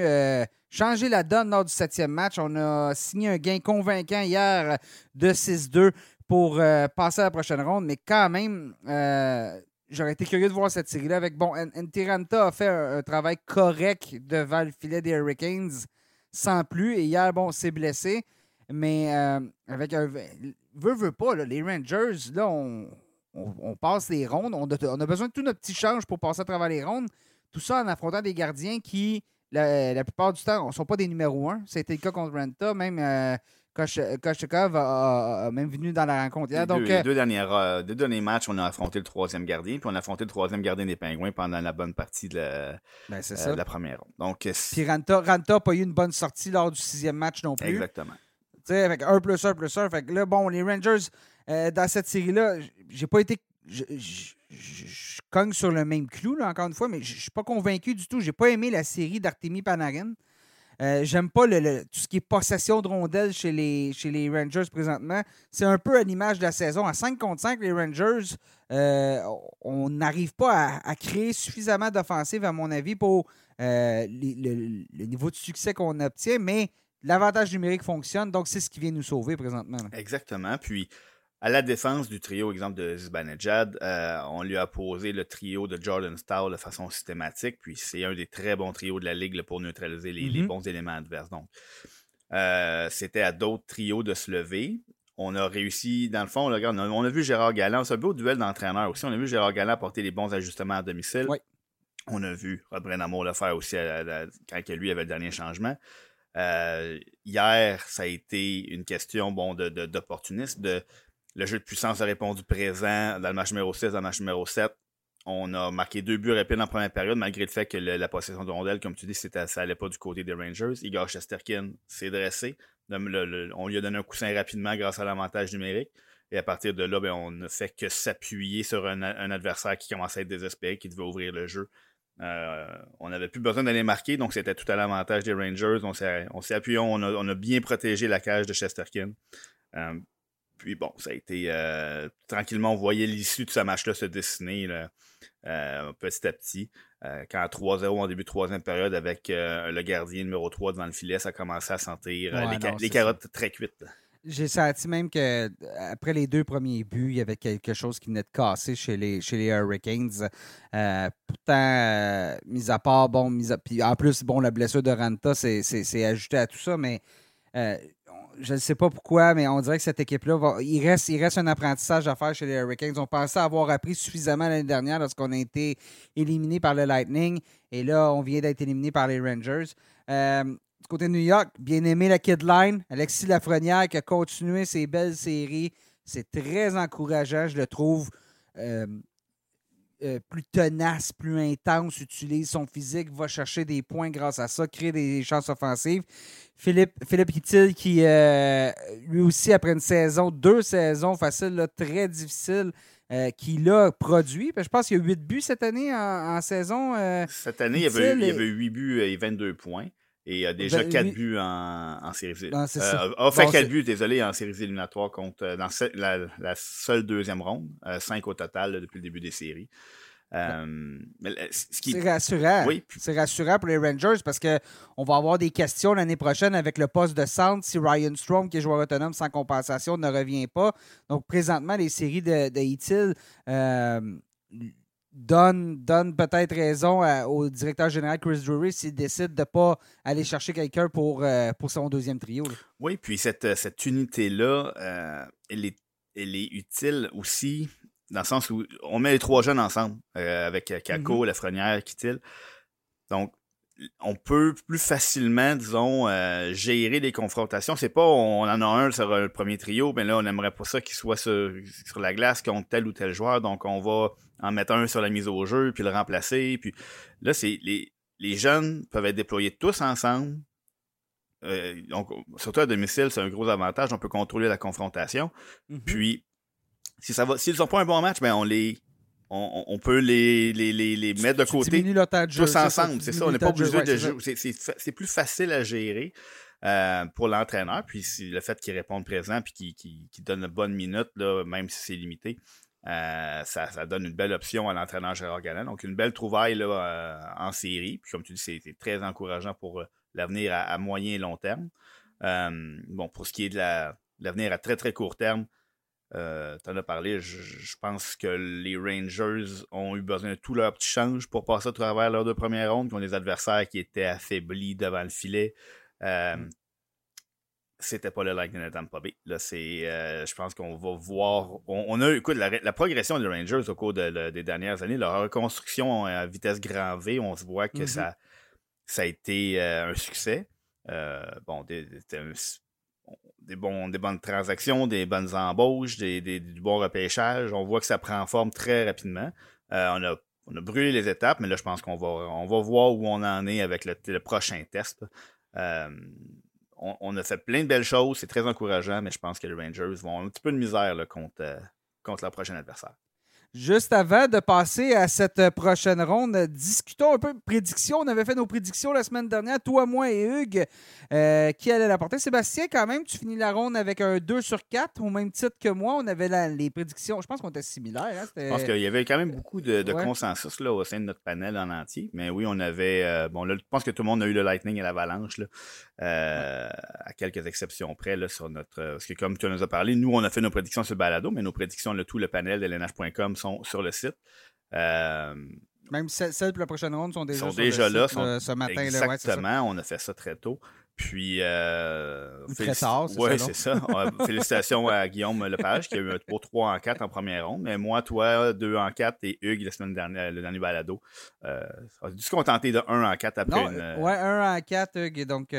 changer la donne lors du septième match. On a signé un gain convaincant hier de 6-2 pour euh, passer à la prochaine ronde, mais quand même, euh, j'aurais été curieux de voir cette série-là avec. Bon, Ntiranta a fait un, travail correct devant le filet des Hurricanes sans plus, et hier, bon, s'est blessé, mais euh, avec un. Veux, veut pas, les Rangers, là, on, passe les rondes. On a, on a, besoin de tout notre petit change pour passer à travers les rondes. Tout ça en affrontant des gardiens qui la, plupart du temps, ne sont pas des numéros 1. C'était le cas contre Renta. Même euh, Koshekov a, même venu dans la rencontre hier. Les, donc, deux, euh, deux, dernières, euh, deux derniers matchs, on a affronté le troisième gardien, puis on a affronté le troisième gardien des Pingouins pendant la bonne partie de la, ben, la première ronde. Donc, puis Ranta n'a pas eu une bonne sortie lors du sixième match non plus. Exactement. Tu sais, avec 1 plus 1 plus 1. Fait que là, bon, les Rangers, dans cette série-là, j'ai pas été je, cogne sur le même clou, là, encore une fois, mais je ne suis pas convaincu du tout. J'ai pas aimé la série d'Artemi Panarin. Euh, J'aime pas le, tout ce qui est possession de rondelles chez les, Rangers présentement. C'est un peu à l'image de la saison. À 5 contre 5, les Rangers, euh, on n'arrive pas à, créer suffisamment d'offensives, à mon avis, pour euh, le, niveau de succès qu'on obtient, mais l'avantage numérique fonctionne, donc c'est ce qui vient nous sauver présentement. Exactement. Puis à la défense du trio, exemple de Zibanejad, euh, on lui a posé le trio de Jordan Stahl de façon systématique, puis c'est un des très bons trios de la ligue pour neutraliser les, mm-hmm. bons éléments adverses. Donc, euh, c'était à d'autres trios de se lever. On a réussi, dans le fond, on a, on a vu Gérard Galland, c'est un beau duel d'entraîneur aussi. On a vu Gérard Galland apporter les bons ajustements à domicile. On a vu Rod Brennamour le faire aussi quand lui avait le dernier changement. Euh, hier, ça a été une question bon, d'opportunisme, de, de, le jeu de puissance a répondu présent dans le match numéro 6, dans le match numéro 7. On a marqué deux buts rapides en première période, malgré le fait que la possession de rondelle, comme tu dis, ça n'allait pas du côté des Rangers. Igor Chesterkin s'est dressé. on lui a donné un coussin rapidement grâce à l'avantage numérique. Et à partir de là, ben, on ne fait que s'appuyer sur un, adversaire qui commençait à être désespéré, qui devait ouvrir le jeu. Euh, on n'avait plus besoin d'aller marquer, donc c'était tout à l'avantage des Rangers. On s'est appuyé, on a, bien protégé la cage de Chesterkin. Euh, puis bon, ça a été tranquillement, on voyait l'issue de ce match-là se dessiner petit à petit. quand 3-0 en début de troisième période avec le gardien numéro 3 devant le filet, ça commençait à sentir les, carottes très cuites. J'ai senti même que après les deux premiers buts, il y avait quelque chose qui venait de casser chez les, chez les Hurricanes. Euh, pourtant, euh, mis à part, bon, mis puis en plus, bon, la blessure de Ranta, c'est ajouté à tout ça, mais euh, je ne sais pas pourquoi, mais on dirait que cette équipe-là, il, reste, il reste un apprentissage à faire chez les Hurricanes. On pensait avoir appris suffisamment l'année dernière lorsqu'on a été éliminé par le Lightning, et là, on vient d'être éliminé par les Rangers du côté de New York, bien aimé la Kidline. Alexis Lafrenière qui a continué ses belles séries. C'est très encourageant, je le trouve. Euh, euh, plus tenace, plus intense, utilise son physique, va chercher des points grâce à ça, crée des chances offensives. Philippe, Philippe qui euh, lui aussi, après une saison, deux saisons faciles, très difficiles, qui l'a produit. Je pense qu'il y a 8 buts cette année en, saison. cette année, il y, avait, il y, avait, 8 buts et 22 points et il a déjà 4 ben, buts en, en séries ah, euh, a fait 4 buts, désolé, en séries éliminatoires contre, euh, dans la, seule deuxième ronde. 5 euh, au total depuis le début des séries. Euh, C'est rassurant. Oui. C'est rassurant pour les Rangers parce qu'on va avoir des questions l'année prochaine avec le poste de centre si Ryan Strom, qui est joueur autonome sans compensation, ne revient pas. Donc, présentement, les séries de, de donne, donne peut-être raison au directeur général Chris Drury s'il décide de ne pas aller chercher quelqu'un pour, euh, pour son deuxième trio. Oui, puis cette, cette unité-là, euh, elle, est, elle est utile aussi dans le sens où on met les trois jeunes ensemble euh, avec Kako, mm-hmm. Lafrenière, Kittil. Donc, on peut plus facilement, disons, euh, gérer les confrontations. C'est pas on en a un sur le premier trio, mais là, on aimerait pas ça qu'il soit sur, la glace contre tel ou tel joueur. Donc, on va en mettre un sur la mise au jeu, puis le remplacer. Puis là, c'est les, les jeunes peuvent être déployés tous ensemble. Euh, donc, surtout à domicile, c'est un gros avantage. On peut contrôler la confrontation. Mm-hmm. Puis, si ça va, s'ils n'ont pas un bon match, ben on les on, peut les, les, les, mettre de côté tous ensemble. C'est ça, on n'est pas obligé de, jouer. C'est plus facile à gérer euh, pour l'entraîneur. Puis le fait qu'il réponde présent puis qu'il qu donne une bonne minute, là, même si c'est limité, euh, ça, donne une belle option à l'entraîneur Gérard Galland. Donc, une belle trouvaille euh, en série. Puis, comme tu dis, c'est très encourageant pour l'avenir à, moyen et long terme. bon, pour ce qui est de l'avenir à très, très court terme, euh, tu en as parlé, je, pense que les Rangers ont eu besoin de tout leur petit change pour passer à travers leurs deux premières rondes, qui ont des adversaires qui étaient affaiblis devant le filet. Euh, mm. C'était pas le Lightning de Tampa Bay. Là, c'est, euh, je pense qu'on va voir. On, a, écoute, la, progression des Rangers au cours des dernières années, leur reconstruction à vitesse grand V, on se voit que mm-hmm. ça, ça a été un succès. bon, des, bons, des bonnes transactions, des bonnes embauches, des, du bon repêchage. On voit que ça prend forme très rapidement. Euh, on, a, on a brûlé les étapes, mais là, je pense qu'on va, on va voir où on en est avec le, prochain test. Euh, on, a fait plein de belles choses, c'est très encourageant, mais je pense que les Rangers vont avoir un petit peu de misère contre, euh, contre leur prochain adversaire. Juste avant de passer à cette prochaine ronde, discutons un peu de prédictions. On avait fait nos prédictions la semaine dernière, toi, moi et Hugues, euh, qui allait la porter? Sébastien, quand même, tu finis la ronde avec un 2 sur 4, au même titre que moi. On avait les prédictions, je pense qu'on était similaires. Hein, je pense qu'il y avait quand même beaucoup de, consensus là, au sein de notre panel en entier. Mais oui, on avait. Euh, bon, là, je pense que tout le monde a eu le Lightning et l'Avalanche, euh, à quelques exceptions près là, sur notre. parce que comme tu nous as parlé, nous, on a fait nos prédictions sur le balado, mais nos prédictions, le tout le panel de lnh.com sont sur le site. Euh, Même celles pour la prochaine ronde sont déjà, sont déjà là. Euh, ce matin. Exactement, on a fait ça très tôt. Puis, euh, très tard, c'est ouais, c'est ça. Félicitations à Guillaume Lepage qui a eu un beau 3 en 4 en première ronde. Mais moi, toi, 2 en 4 et Hugues la semaine dernière, le dernier balado. Euh, on a dû se contenter de 1 en 4 après une. Ouais, 1 en 4, Hugues. Donc,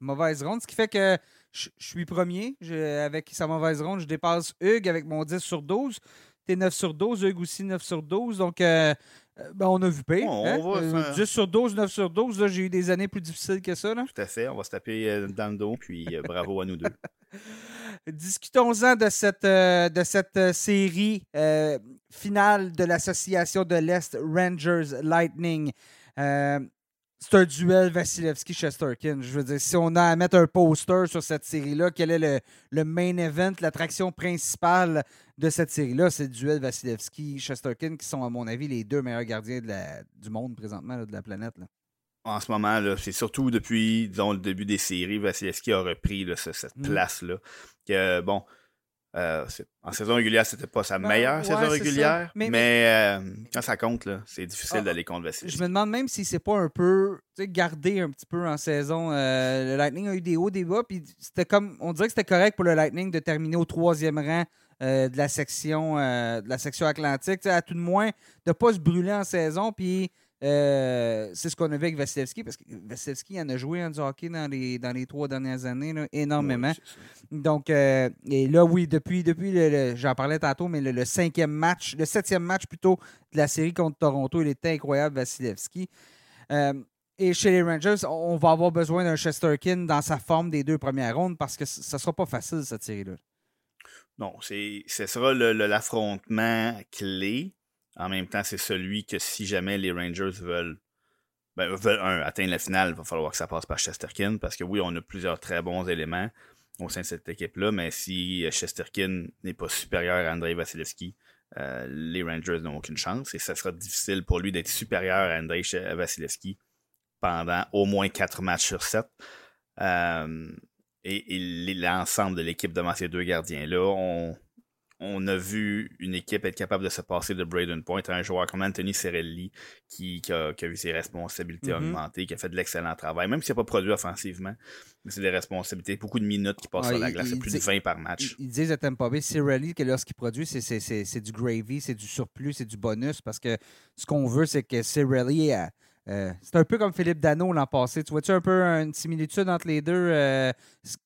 mauvaise ronde. Ce qui fait que je suis premier. avec sa mauvaise ronde, je dépasse Hugues avec mon 10 sur 12. T'es 9 sur 12, Hugues aussi 9 sur 12. Donc, euh, euh, ben, on a vu pire. On 10 hein. sur 12, 9 sur 12. J'ai eu des années plus difficiles que ça. Là. Tout à fait. On va se taper euh, dans le dos, puis bravo à nous deux. Discutons-en de cette, de cette série finale de l'Association de l'Est Rangers Lightning. C'est un duel Vasilevski-Chesterkin. Je veux dire, si on a à mettre un poster sur cette série-là, quel est le, le main event, l'attraction principale de cette série-là? C'est le duel Vasilevski-Chesterkin, qui sont, à mon avis, les deux meilleurs gardiens de la, du monde présentement, là, de la planète. Là. En ce moment, c'est surtout depuis disons, le début des séries, Vasilevski a repris là, ce- cette Mm. place-là. Que, bon, euh, en saison régulière, c'était pas sa Ben, meilleure ouais, saison régulière. Mais- mais, euh, quand ça compte, c'est difficile Ah, d'aller contre Vasilevski. Je me demande même si c'est pas un peu gardé un petit peu en saison. Euh, le Lightning a eu des hauts, des bas, puis c'était comme on dirait que c'était correct pour le Lightning de terminer au troisième rang de la section de la section Atlantique. À tout de moins de pas se brûler en saison, puis euh, c'est ce qu'on a vu avec Vasilevski, parce que Vasilevski en a joué en du hockey dans les, dans les trois dernières années, là, énormément. Donc, euh, et là, oui, depuis, depuis le, le- j'en parlais tantôt, mais le, le cinquième match, le septième match plutôt de la série contre Toronto, il était incroyable, Vasilevski. Euh, et chez les Rangers, on va avoir besoin d'un Chesterkin dans sa forme des deux premières rondes parce que ça sera pas facile, cette série-là. Non, ce sera l'affrontement clé. En même temps, c'est celui que si jamais les Rangers veulent, ben, veulent un, atteindre la finale, il va falloir que ça passe par Chesterkin. Parce que oui, on a plusieurs très bons éléments au sein de cette équipe-là, mais si Chesterkin n'est pas supérieur à Andrei Vasilevski, euh, les Rangers n'ont aucune chance. Et ça sera difficile pour lui d'être supérieur à Andrei Vasilevski pendant au moins quatre matchs sur sept. Euh, et, l'ensemble de l'équipe devant ces deux gardiens-là, on, on a vu une équipe être capable de se passer de Braden Point à un joueur comme Anthony Cirelli qui, qui a, qui a vu ses responsabilités Mhm. augmenter, qui a fait de l'excellent travail, même s'il n'a pas produit offensivement. Mais c'est des responsabilités, beaucoup de minutes qui passent sur la glace, c'est plus de 20 par match. Ils, ils disent à Tampa Bay, Cirelli, que lorsqu'il produit, c'est, du gravy, c'est du surplus, c'est du bonus parce que ce qu'on veut, c'est que Cirelli. euh, euh, c'est un peu comme Philippe Dano l'an passé. Tu vois-tu un peu une similitude entre les deux? euh,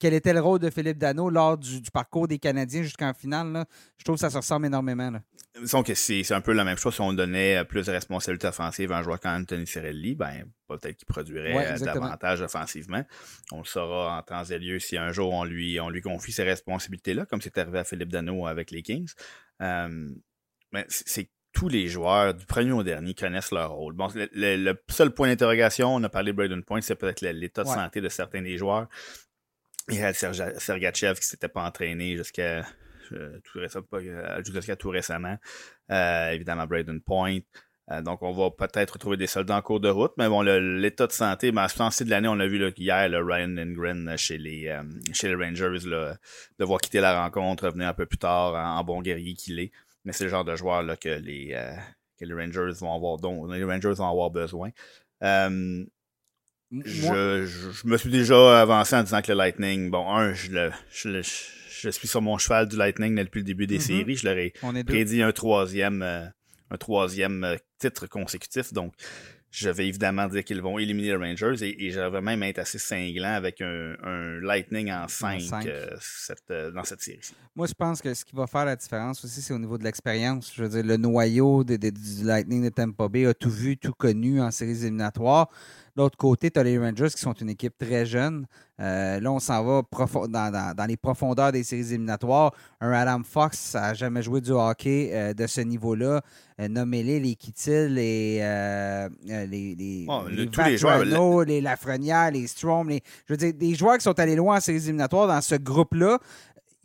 quel était le rôle de Philippe Dano lors du, du parcours des Canadiens jusqu'en finale? là? Je trouve que ça se ressemble énormément. là. Disons que c'est c'est un peu la même chose si on donnait euh, plus de responsabilités offensives à un joueur comme Anthony Cirelli, ben peut-être qu'il produirait Ouais, davantage offensivement. On le saura en temps et lieu si un jour on lui, on lui confie ces responsabilités-là, comme c'est arrivé à Philippe Dano avec les Kings. Euh, mais c'est tous les joueurs, du premier au dernier, connaissent leur rôle. Bon, le, le- le seul point d'interrogation, on a parlé de Braden Point, c'est peut-être l'état de Ouais. santé de certains des joueurs. Il y a Serga- Sergachev qui s'était pas entraîné jusqu'à euh, tout euh, tout récemment. Euh, évidemment, Braden Point. Euh, donc, on va peut-être retrouver des soldats en cours de route. Mais bon, l'état de santé, ben, à ce temps-ci de l'année, on a vu là, hier le Ryan Lindgren chez les, chez les Rangers là, devoir quitter la rencontre, revenir un peu plus tard en, en bon guerrier qu'il est. Mais c'est le genre de joueur là, que, les, euh, que les Rangers vont avoir dont les Rangers vont avoir besoin. Euh, je, je, je me suis déjà avancé en disant que le Lightning, bon, un, je, le, je, le- je suis sur mon cheval du Lightning depuis le début des Mhm. séries. Je leur ai deux. prédit un troisième, euh, un troisième euh, titre consécutif. Donc, je vais évidemment dire qu'ils vont éliminer les Rangers et, et je vais même être assez cinglant avec un, un Lightning en 5 cinq. dans cette série. Moi, je pense que ce qui va faire la différence aussi, c'est au niveau de l'expérience. Je veux dire, le noyau de- de- du Lightning de Tampa Bay a tout vu, tout connu en séries éliminatoires. L'autre côté, tu as les Rangers qui sont une équipe très jeune. Euh, là, on s'en va dans, dans- dans les profondeurs des séries éliminatoires. Un Adam Fox n'a jamais joué du hockey euh, de ce niveau-là. Euh, Nommez-les les Kittil, les, euh, les, les, le- les tous les joueurs, les Lafrenière, les Strom. Les, je veux dire, des joueurs qui sont allés loin en séries éliminatoires dans ce groupe-là.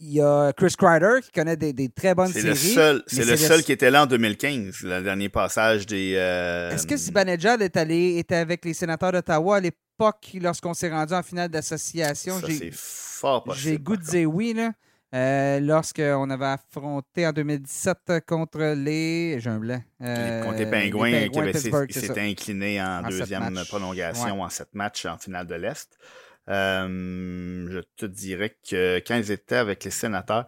Il y a Chris Kreider qui connaît des, des très bonnes séries. c'est le seul qui était là en 2015, le dernier passage des. euh, Est-ce que Zibanejad est allé était avec les sénateurs d'Ottawa à l'époque lorsqu'on s'est rendu en finale d'association? c'est fort possible. J'ai goût de dire oui, là. Euh, Lorsqu'on avait affronté en 2017 contre les. J'ai un blanc. Euh, contre les Pingouins, les Pittsburgh, qui s'étaient inclinés en, deuxième prolongation en sept matchs en finale de l'Est. Euh, je te dirais que quand ils étaient avec les sénateurs,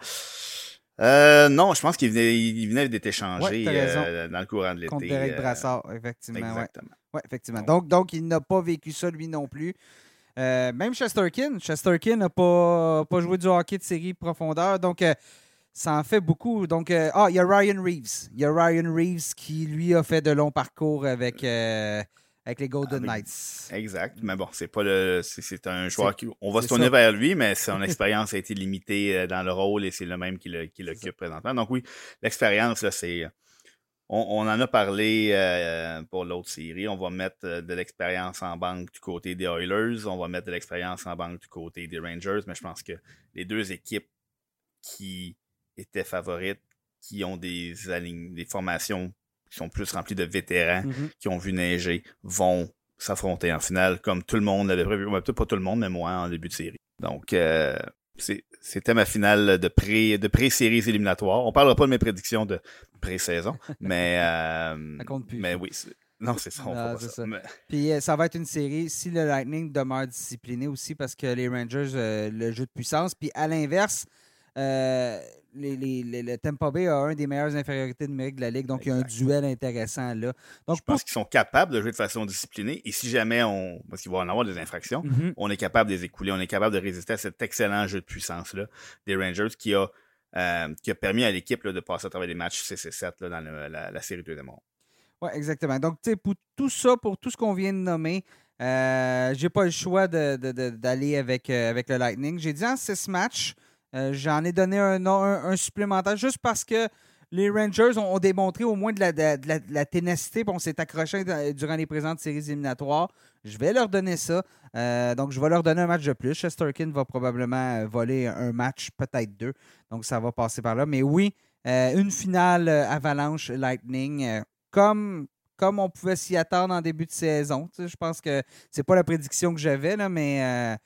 euh, non, je pense qu'ils venaient, ils venaient d'être Ouais, raison. euh, dans le courant de l'été. Contre Derek Brassard, effectivement. Exactement. Ouais, effectivement. Donc- Donc, il n'a pas vécu ça, lui non plus. Euh, même Chesterkin. Chesterkin n'a pas, pas joué du hockey de série profondeur. Donc, ça en fait beaucoup. Donc, euh, ah, il y a Ryan Reeves. Il y a Ryan Reeves qui, lui, a fait de longs parcours avec, avec les Golden Avec- Knights. Exact. Mais bon, c'est pas le. C'est, un joueur qui. On va se tourner ça. vers lui, mais son expérience a été limitée euh, dans le rôle et c'est le même qui l'occupe présentement. Donc oui, l'expérience, là, c'est. on, en a parlé euh, pour l'autre série. On va mettre euh, de l'expérience en banque du côté des Oilers. On va mettre de l'expérience en banque du côté des Rangers. Mais je pense que les deux équipes qui étaient favorites, qui ont des, des formations qui sont plus remplies de vétérans, mm-hmm. qui ont vu neiger, vont s'affronter en finale comme tout le monde l'avait prévu. Peut-être pas tout le monde, mais moi en début de série. Donc, euh, c'était ma finale de pré de pré-séries éliminatoires. On parlera pas de mes prédictions de pré-saison, mais euh, ça compte plus. Mais oui, non, c'est ça. Puis euh, ça va être une série si le Lightning demeure discipliné aussi parce que les Rangers euh, le jeu de puissance. Puis à l'inverse, les, le Tampa Bay a un des meilleures infériorités numériques de la Ligue, donc il y a un duel intéressant là. Donc, je pense qu'ils sont capables de jouer de façon disciplinée et si jamais on, parce qu'il va en avoir des infractions, mm-hmm. on est capable de les écouler, on est capable de résister à cet excellent jeu de puissance-là des Rangers qui a, euh, qui a permis à l'équipe de passer à travers des matchs CC7 là, dans la, série 2 monde. Oui, exactement. Donc, tu sais, pour tout ça, pour tout ce qu'on vient de nommer, euh, j'ai pas le choix d'aller avec, euh, avec le Lightning. J'ai dit en six matchs, euh, j'en ai donné un, supplémentaire juste parce que les Rangers ont, démontré au moins de la, ténacité, on s'est accroché durant les présentes séries éliminatoires. Je vais leur donner ça. Euh, donc, je vais leur donner un match de plus. Chesterkin va probablement euh, voler un match, peut-être deux. Donc, ça va passer par là. Mais oui, une finale Avalanche Lightning, comme, comme on pouvait s'y attendre en début de saison. je pense que c'est pas la prédiction que j'avais, mais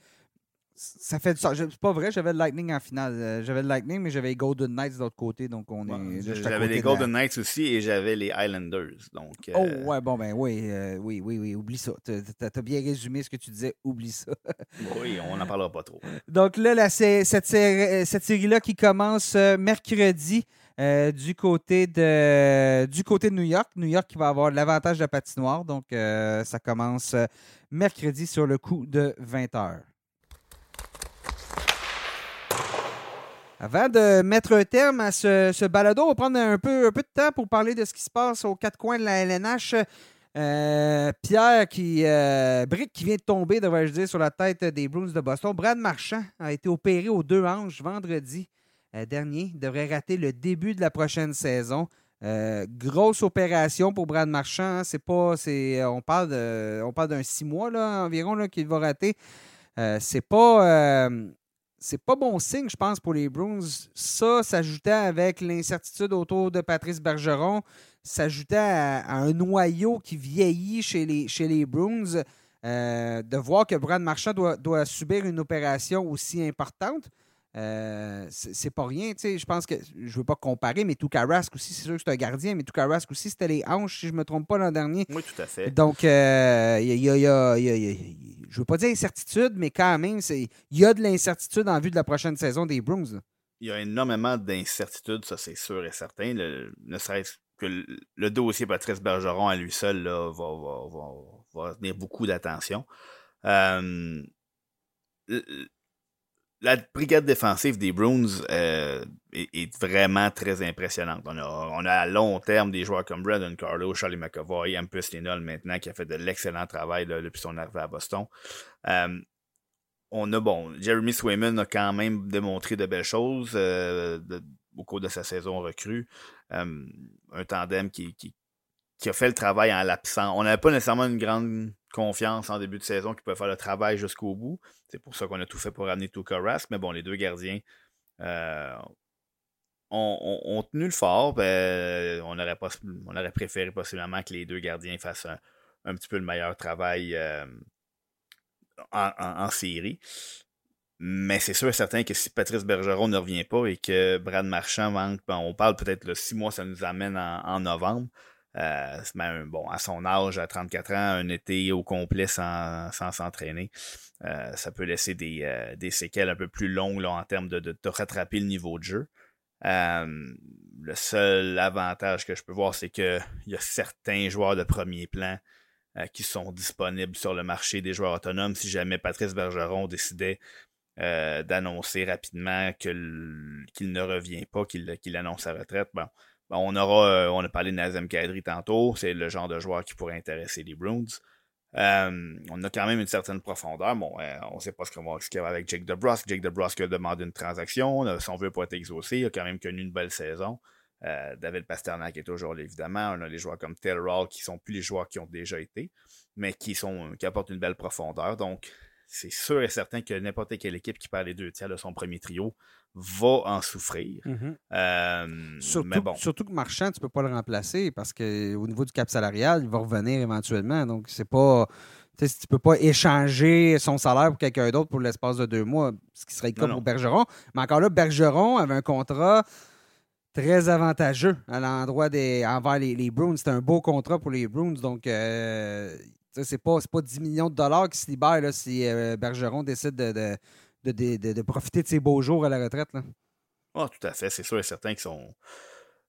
ça fait du sens. C'est pas vrai, j'avais le Lightning en finale. Euh, j'avais le Lightning, mais j'avais les Golden Knights de l'autre côté. Donc on est. J'avais les Golden Knights aussi et j'avais les Islanders. Donc, euh, Oh ouais, bon ben oui, euh, oui, oui, oui, oublie ça. T'as as bien résumé ce que tu disais, oublie ça. oui, on n'en parlera pas trop. Donc là, cette, cette série-là qui commence mercredi. du côté de du côté de New York. New York qui va avoir l'avantage de la patinoire. Donc, ça commence mercredi sur le coup de 20 heures. Avant de mettre un terme à ce, balado, on va prendre un peu, un peu de temps pour parler de ce qui se passe aux quatre coins de la LNH. Euh, Pierre qui euh, Brick qui vient de tomber, devrais-je dire, sur la tête des Bruins de Boston. Brad Marchand a été opéré aux deux hanches vendredi euh, dernier. Il devrait rater le début de la prochaine saison. grosse opération pour Brad Marchand. Hein. C'est pas, c'est, on parle de, on parle d'un six mois là, environ là, qu'il va rater. c'est pas c'est pas bon signe, je pense, pour les Bruins. Ça, s'ajoutait avec l'incertitude autour de Patrice Bergeron, s'ajoutait à, un noyau qui vieillit chez les, chez Bruins. Euh, de voir que Brad Marchand doit, subir une opération aussi importante, euh, c'est pas rien. Je pense que je veux pas comparer, mais Rask aussi, c'est sûr que c'est un gardien, mais Rask aussi, c'était les hanches, si je me trompe pas l'an dernier. Oui, tout à fait. Donc, il y a je ne veux pas dire incertitude, mais quand même, il y a de l'incertitude en vue de la prochaine saison des Bruins. Il y a énormément d'incertitudes, ça c'est sûr et certain. ne serait-ce que le, dossier Patrice Bergeron à lui seul là, va, va, tenir beaucoup d'attention. Euh, la brigade défensive des Bruins euh, est, vraiment très impressionnante. On a, à long terme des joueurs comme Brandon Carlo, Charlie McAvoy, Ampus Linol maintenant, qui a fait de l'excellent travail depuis son arrivée à Boston. Euh, on a, bon, Jeremy Swayman a quand même démontré de belles choses euh, au cours de sa saison recrue. un tandem qui, qui a fait le travail en l'absence. On n'avait pas nécessairement une grande confiance en début de saison qui pouvait faire le travail jusqu'au bout. C'est pour ça qu'on a tout fait pour ramener Tuka Rask. Mais bon, les deux gardiens euh, ont, tenu le fort. Ben, on, aurait pas, on aurait préféré possiblement que les deux gardiens fassent un, petit peu le meilleur travail euh, en, série. Mais c'est sûr et certain que si Patrice Bergeron ne revient pas et que Brad Marchand manque, ben, on parle peut-être le six mois, ça nous amène en novembre. Euh, bon, à son âge, à 34 ans, un été au complet sans s'entraîner, euh, ça peut laisser euh, des, séquelles un peu plus longues en termes de, de, rattraper le niveau de jeu. le seul avantage que je peux voir, c'est qu'il y a certains joueurs de premier plan qui sont disponibles sur le marché des joueurs autonomes. Si jamais Patrice Bergeron décidait d'annoncer rapidement qu'il ne revient pas, qu'il annonce sa retraite, bon, on aura, euh, on a parlé de Nazem Kadri tantôt, c'est le genre de joueur qui pourrait intéresser les Bruins. Euh, on a quand même une certaine profondeur. Bon, euh, on ne sait pas ce qu'il y aura avec Jake DeBrusque. Jake DeBrusque a demandé une transaction. son vœu pour être exaucé. Il a quand même connu une belle saison. David Pasternak est toujours là, évidemment. On a les joueurs comme Hall qui sont plus les joueurs qui ont déjà été, mais qui, sont, qui apportent une belle profondeur. Donc, c'est sûr et certain que n'importe quelle équipe qui perd les deux tiers de son premier trio va en souffrir. Mhm. Euh, Surtout, mais bon. surtout que Marchand, tu peux pas le remplacer parce qu'au niveau du cap salarial, il va revenir éventuellement. Donc, c'est pas. Tu sais, tu peux pas échanger son salaire pour quelqu'un d'autre pour l'espace de deux mois, ce qui serait le cas Non, non. pour Bergeron. Mais encore là, Bergeron avait un contrat très avantageux à l'endroit des envers les, les Bruins. C'était un beau contrat pour les Bruins. Donc, euh, c'est pas, c'est pas 10 millions de dollars qui se libèrent là, si euh, Bergeron décide de, de, de, profiter de ses beaux jours à la retraite. Là. Ah, tout à fait. C'est sûr et certain que son,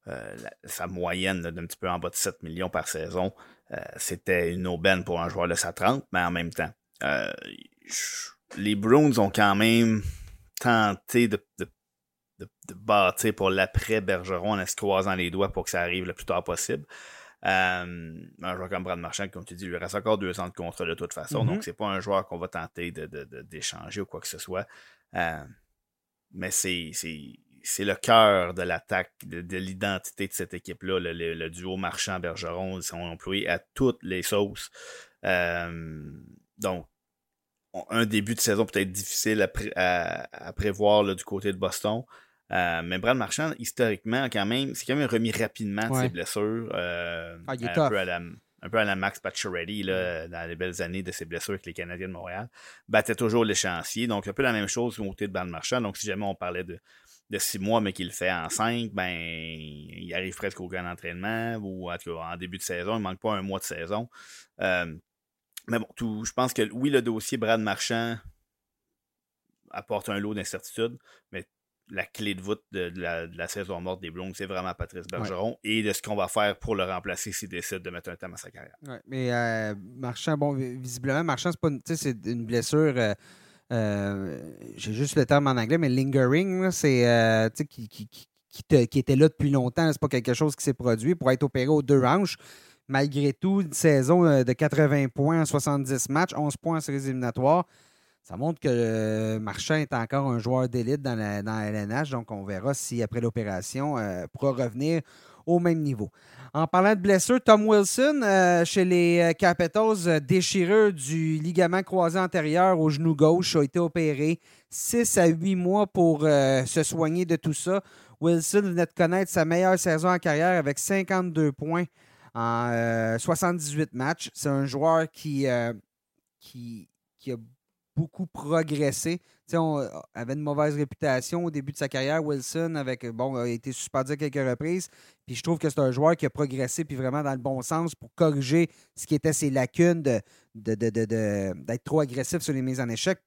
euh, sa moyenne d'un petit peu en bas de 7 millions par saison, euh, c'était une aubaine pour un joueur de sa 30, mais en même temps, euh, les Bruins ont quand même tenté de, de, de- de bâtir pour l'après Bergeron en se croisant les doigts pour que ça arrive le plus tard possible. Euh, un joueur comme Brad Marchand, comme tu dis, il lui reste encore deux ans de contrat de toute façon, Mhm. donc c'est pas un joueur qu'on va tenter de- de- de- d'échanger ou quoi que ce soit. Euh, mais c'est le cœur de l'attaque, de, de l'identité de cette équipe-là. Le, le- le duo Marchand-Bergeron, ils sont employés à toutes les sauces. Euh, donc, on- un début de saison peut-être difficile à, pré- à- à prévoir là, du côté de Boston. Euh, mais Brad Marchand, historiquement, quand même, c'est quand même remis rapidement de Ouais. ses blessures. euh, Ah, il est un, tough. peu à la, un peu à la Max Pacioretty, là, dans les belles années de ses blessures avec les Canadiens de Montréal. Battait toujours l'échéancier. Donc, un peu la même chose du côté de Brad Marchand. Donc, si jamais on parlait de, de six mois, mais qu'il le fait en cinq, ben, il arrive presque au grand entraînement ou en tout cas en début de saison. Il manque pas un mois de saison. Euh, mais bon, tout, je pense que oui, le dossier Brad Marchand apporte un lot d'incertitudes, mais la clé de voûte de, de la, de la saison morte des Blues, c'est vraiment Patrice Bergeron et de ce qu'on va faire pour le remplacer s'il décide de mettre un terme à sa carrière. Ouais, mais euh, Marchand, bon, vi- visiblement, Marchand, c'est pas une, blessure. euh, euh, J'ai juste le terme en anglais, mais lingering, c'est qui, qui, qui, qui te- qui était là depuis longtemps. C'est pas quelque chose qui s'est produit pour être opéré aux deux hanches. Malgré tout, une saison de 80 points en 70 matchs, 11 points en séries éliminatoires. Ça montre que euh, Marchand est encore un joueur d'élite dans la, dans la LNH. Donc, on verra si après l'opération, euh, pourra revenir au même niveau. En parlant de blessures, Tom Wilson, euh, chez les euh, Capitals, déchirure du ligament croisé antérieur au genou gauche, a été opéré. 6 à 8 mois pour se soigner de tout ça. Wilson venait de connaître sa meilleure saison en carrière avec 52 points en euh, 78 matchs. C'est un joueur qui, qui, qui a beaucoup progressé. Tu sais, on euh, avait une mauvaise réputation au début de sa carrière. Wilson avec, bon, a été suspendu à quelques reprises. Puis je trouve que c'est un joueur qui a progressé puis vraiment dans le bon sens pour corriger ce qui était ses lacunes de, de, de- de- d'être trop agressif sur les mises en échec.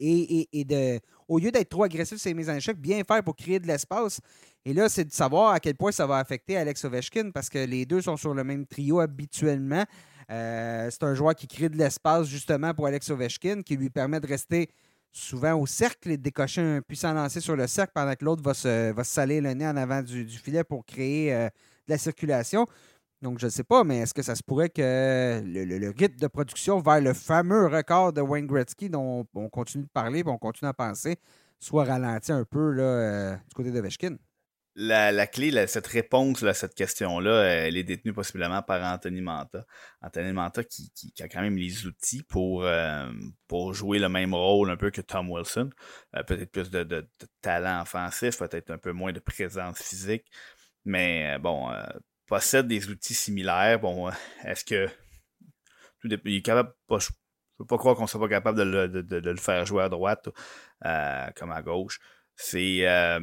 Et, et- et de, au lieu d'être trop agressif sur les mises en échec, bien faire pour créer de l'espace. Et là, c'est de savoir à quel point ça va affecter Alex Ovechkin parce que les deux sont sur le même trio habituellement. Euh, c'est un joueur qui crée de l'espace justement pour Alex Ovechkin, qui lui permet de rester souvent au cercle et de décocher un puissant lancer sur le cercle pendant que l'autre va se, va saler le nez en avant du, filet pour créer euh, de la circulation. Donc, je ne sais pas, mais est-ce que ça se pourrait que le, rythme de production vers le fameux record de Wayne Gretzky dont on, on continue de parler on continue à penser soit ralenti un peu euh, du côté d'Ovechkin? La, clé, cette réponse à cette question-là, elle est détenue possiblement par Anthony Manta. Anthony Manta qui, a quand même les outils pour, euh, pour jouer le même rôle un peu que Tom Wilson. Euh, peut-être plus de, talent offensif, peut-être un peu moins de présence physique. Mais euh, bon, euh, possède des outils similaires. Bon, euh, est-ce que tout il est capable je peux pas croire qu'on soit pas capable de le, faire jouer à droite euh, comme à gauche. C'est euh,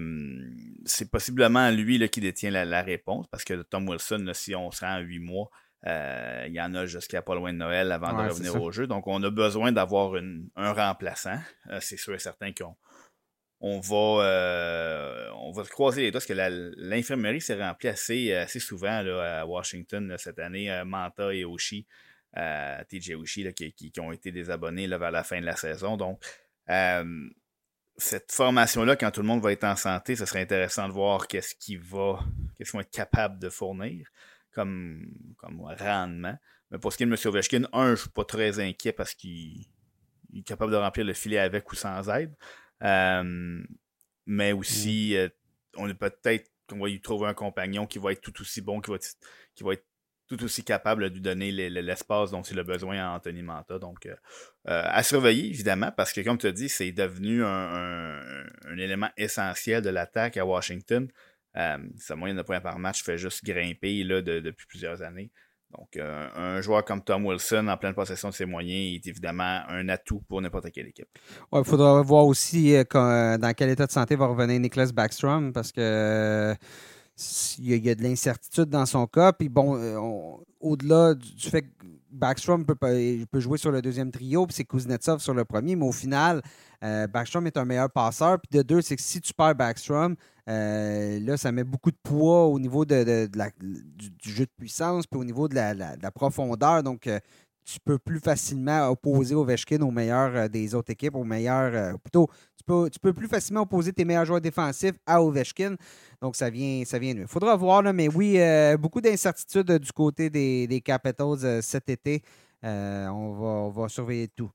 c'est possiblement lui là, qui détient la, la réponse parce que Tom Wilson, là, si on se rend à huit mois, euh, il y en a jusqu'à pas loin de Noël avant Ouais, de revenir au jeu. Donc, on a besoin d'avoir un remplaçant. Euh, c'est sûr et certain qu'on on va, euh, on va se croiser les doigts parce que l'infirmerie s'est remplie assez, assez souvent là, à Washington là, cette année. Manta et Oshie, euh, TJ Oshie, là, qui, qui- qui ont été désabonnés vers la fin de la saison. Donc, euh, cette formation-là, quand tout le monde va être en santé, ce serait intéressant de voir qu'est-ce qu'ils va, qu'est-ce qu'ils vont être capables de fournir comme, comme rendement. Mais pour ce qui est de M. Ovechkin, un, je ne suis pas très inquiet parce qu'il il est capable de remplir le filet avec ou sans aide. Euh, mais aussi, euh, on est peut-être qu'on va y trouver un compagnon qui va être tout aussi bon, qui va être, qui va être tout aussi capable de donner l'espace dont il a besoin à Anthony Manta. Donc, euh, euh, à surveiller, évidemment, parce que, comme tu as dit, c'est devenu un, élément essentiel de l'attaque à Washington. Euh, sa moyenne de points par match fait juste grimper là, depuis plusieurs années. Donc, un joueur comme Tom Wilson, en pleine possession de ses moyens, est évidemment un atout pour n'importe quelle équipe. Il faudra voir aussi dans quel état de santé va revenir Nicholas Backstrom, parce que il y, a, de l'incertitude dans son cas. Puis bon, euh, au-delà du, fait que Backstrom peut, peut, jouer sur le deuxième trio, puis c'est Kuznetsov sur le premier, mais au final, euh, Backstrom est un meilleur passeur. Puis de deux, c'est que si tu perds Backstrom, euh, là, ça met beaucoup de poids au niveau de, du, jeu de puissance, puis au niveau de la, profondeur. Donc, tu peux plus facilement opposer Ovechkin aux meilleurs des autres équipes, aux meilleurs. plutôt, tu peux, tu peux plus facilement opposer tes meilleurs joueurs défensifs à Ovechkin. Donc, ça vient, ça vient Il faudra voir, là, mais oui, euh, beaucoup d'incertitudes du côté des, Capitals euh, cet été. Euh, on, va, surveiller tout.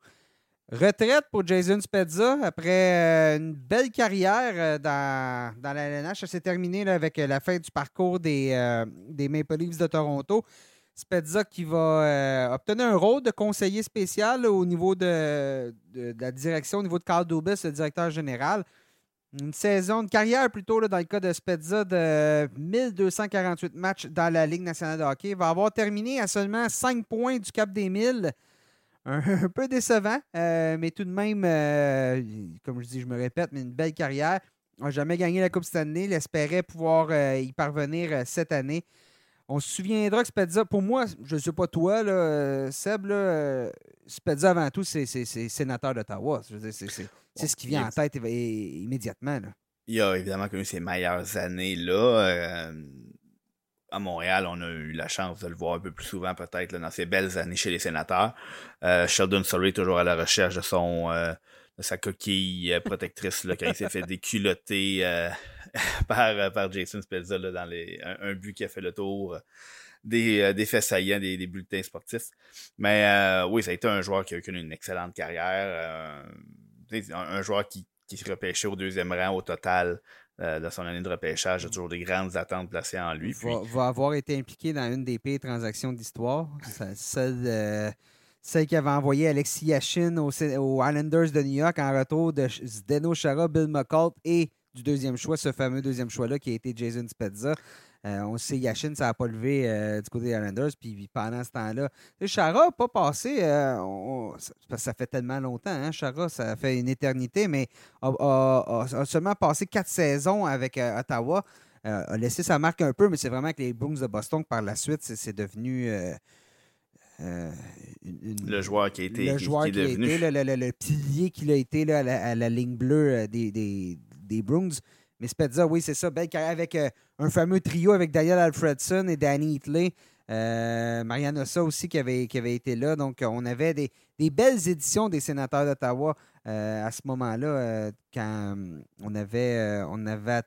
Retraite pour Jason Spezza après une belle carrière dans, la LNH. Ça s'est terminé avec la fin du parcours des, des Maple Leafs de Toronto. Spezza qui va obtenir un rôle de conseiller spécial au niveau de, la direction, au niveau de Carl Dubas, le directeur général. Une saison de carrière plutôt dans le cas de Spezza de 1248 matchs dans la Ligue nationale de hockey. Il va avoir terminé à seulement 5 points du cap des 1000. Un, peu décevant, euh, mais tout de même, euh, comme je dis, je me répète, mais une belle carrière. N'a jamais gagné la Coupe Stanley. Il espérait pouvoir euh, y parvenir cette année. On se souviendra que Spezza, pour moi, je ne sais pas toi, là, Seb, là, Spezza avant tout, c'est sénateur d'Ottawa. C'est ce qui vient en tête immédiatement. Il a évidemment connu ses meilleures années là. Euh, à Montréal, on a eu la chance de le voir un peu plus souvent, peut-être, dans ses belles années chez les sénateurs. Euh, Sheldon Surrey, toujours à la recherche de son euh, sa coquille protectrice là, quand il s'est fait déculoter par, par Jason Spezza dans les, un, but qui a fait le tour des, des faits saillants des, des bulletins sportifs. Mais oui, ça a été un joueur qui a connu une excellente carrière un, joueur qui, qui se repêchait au deuxième rang au total euh, de son année de repêchage. a toujours des grandes attentes placées en lui. Il va, avoir été impliqué dans une des pires transactions d'histoire. Celle, euh, celle qui avait envoyé Alexis Yashin aux, Islanders de New York en retour de Zdeno Chara, Bill McCall et du deuxième choix, ce fameux deuxième choix-là qui a été Jason Spezza. Euh, on sait, Yashin, ça n'a pas levé euh, du côté des Islanders. Puis pendant ce temps-là, Chara n'a pas passé. Euh, ça, fait tellement longtemps. Hein, Chara, ça fait une éternité, mais a, seulement passé quatre saisons avec Ottawa. a laissé sa marque un peu, mais c'est vraiment avec les Bruins de Boston que par la suite, c'est devenu. Le joueur qui a été le joueur qui, devenu. le, pilier qu'il a été à, la, ligne bleue des, des, des Bruins. Mais Spezza, oui, c'est ça. Belle carrière avec euh, un fameux trio avec Daniel Alfredson et Danny Hitley. Euh, Marianne Ossa aussi qui avait, qui avait été là. Donc, on avait des, belles éditions des sénateurs d'Ottawa euh, à ce moment-là, quand on avait, on avait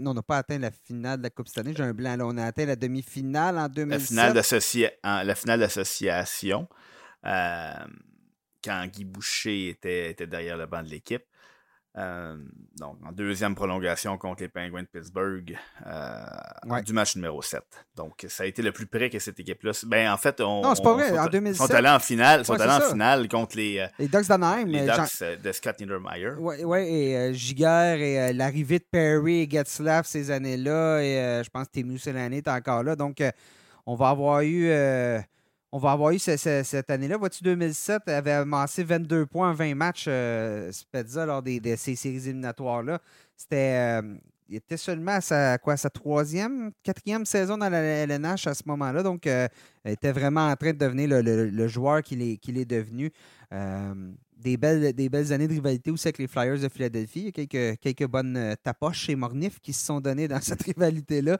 non, on n'a pas atteint la finale de la Coupe cette année. J'ai un blanc. Là. On a atteint la demi-finale en 2007. La finale d'association, quand Guy Boucher était, était derrière le banc de l'équipe. Euh, donc, en deuxième prolongation contre les Penguins de Pittsburgh euh, du match numéro 7. Donc, ça a été le plus près que cette équipe-là. Ben, en fait, on. Non, c'est pas vrai. en 2007. sont allés en finale, sont allés en finale contre les. Euh, les Ducks d'Anaheim. Les Ducks de Scott Niedermeyer. Oui, ouais, et Giger et l'arrivée de Perry et Getzlaff ces années-là. Et je pense que Temu Selani est encore là. Donc, on va avoir eu on va avoir eu cette année-là. Vois-tu, 2007, elle avait amassé 22 points en 20 matchs, euh, lors de ces séries éliminatoires-là. C'était. Euh, était seulement à sa, troisième, quatrième saison dans la LNH à ce moment-là. Donc, euh, était vraiment en train de devenir le, joueur qu'il est, devenu. des, belles, des belles années de rivalité aussi avec les Flyers de Philadelphie. Il y a quelques, quelques bonnes tapoches chez Mornif qui se sont données dans cette rivalité-là.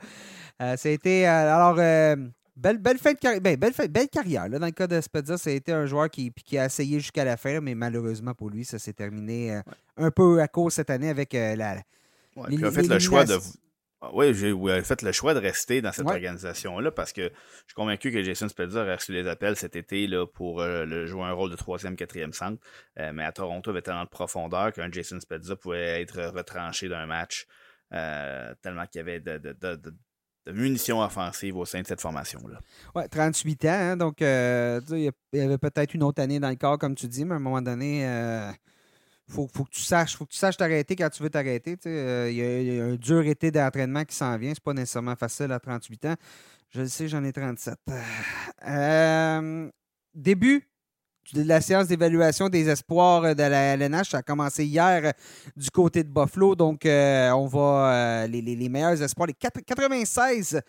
ça alors Belle, belle, fin de carrière, ben, belle, belle, carrière. Là, dans le cas de Spezza, ça a été un joueur qui, qui a essayé jusqu'à la fin, mais malheureusement pour lui, ça s'est terminé euh, un peu à cause cette année avec euh, la. Ouais, il a fait le choix de. Ah oui, j'ai fait le choix de rester dans cette organisation-là parce que je suis convaincu que Jason Spezza a reçu les appels cet été là, pour euh, le, jouer un rôle de troisième, quatrième centre. mais à Toronto, il avait tellement de profondeur qu'un Jason Spezza pouvait être retranché d'un match tellement qu'il y avait de, munitions offensives au sein de cette formation-là. Oui, 38 ans, hein, donc il y avait peut-être une autre année dans le corps, comme tu dis, mais à un moment donné, il faut, que tu saches, faut que tu saches t'arrêter quand tu veux t'arrêter. Il y, a un dur été d'entraînement qui s'en vient. C'est pas nécessairement facile à 38 ans. Je le sais, j'en ai 37. début de la séance d'évaluation des espoirs de la LNH. Ça a commencé hier euh, du côté de Buffalo. Donc, euh, on va. Euh, les, meilleurs espoirs, les 96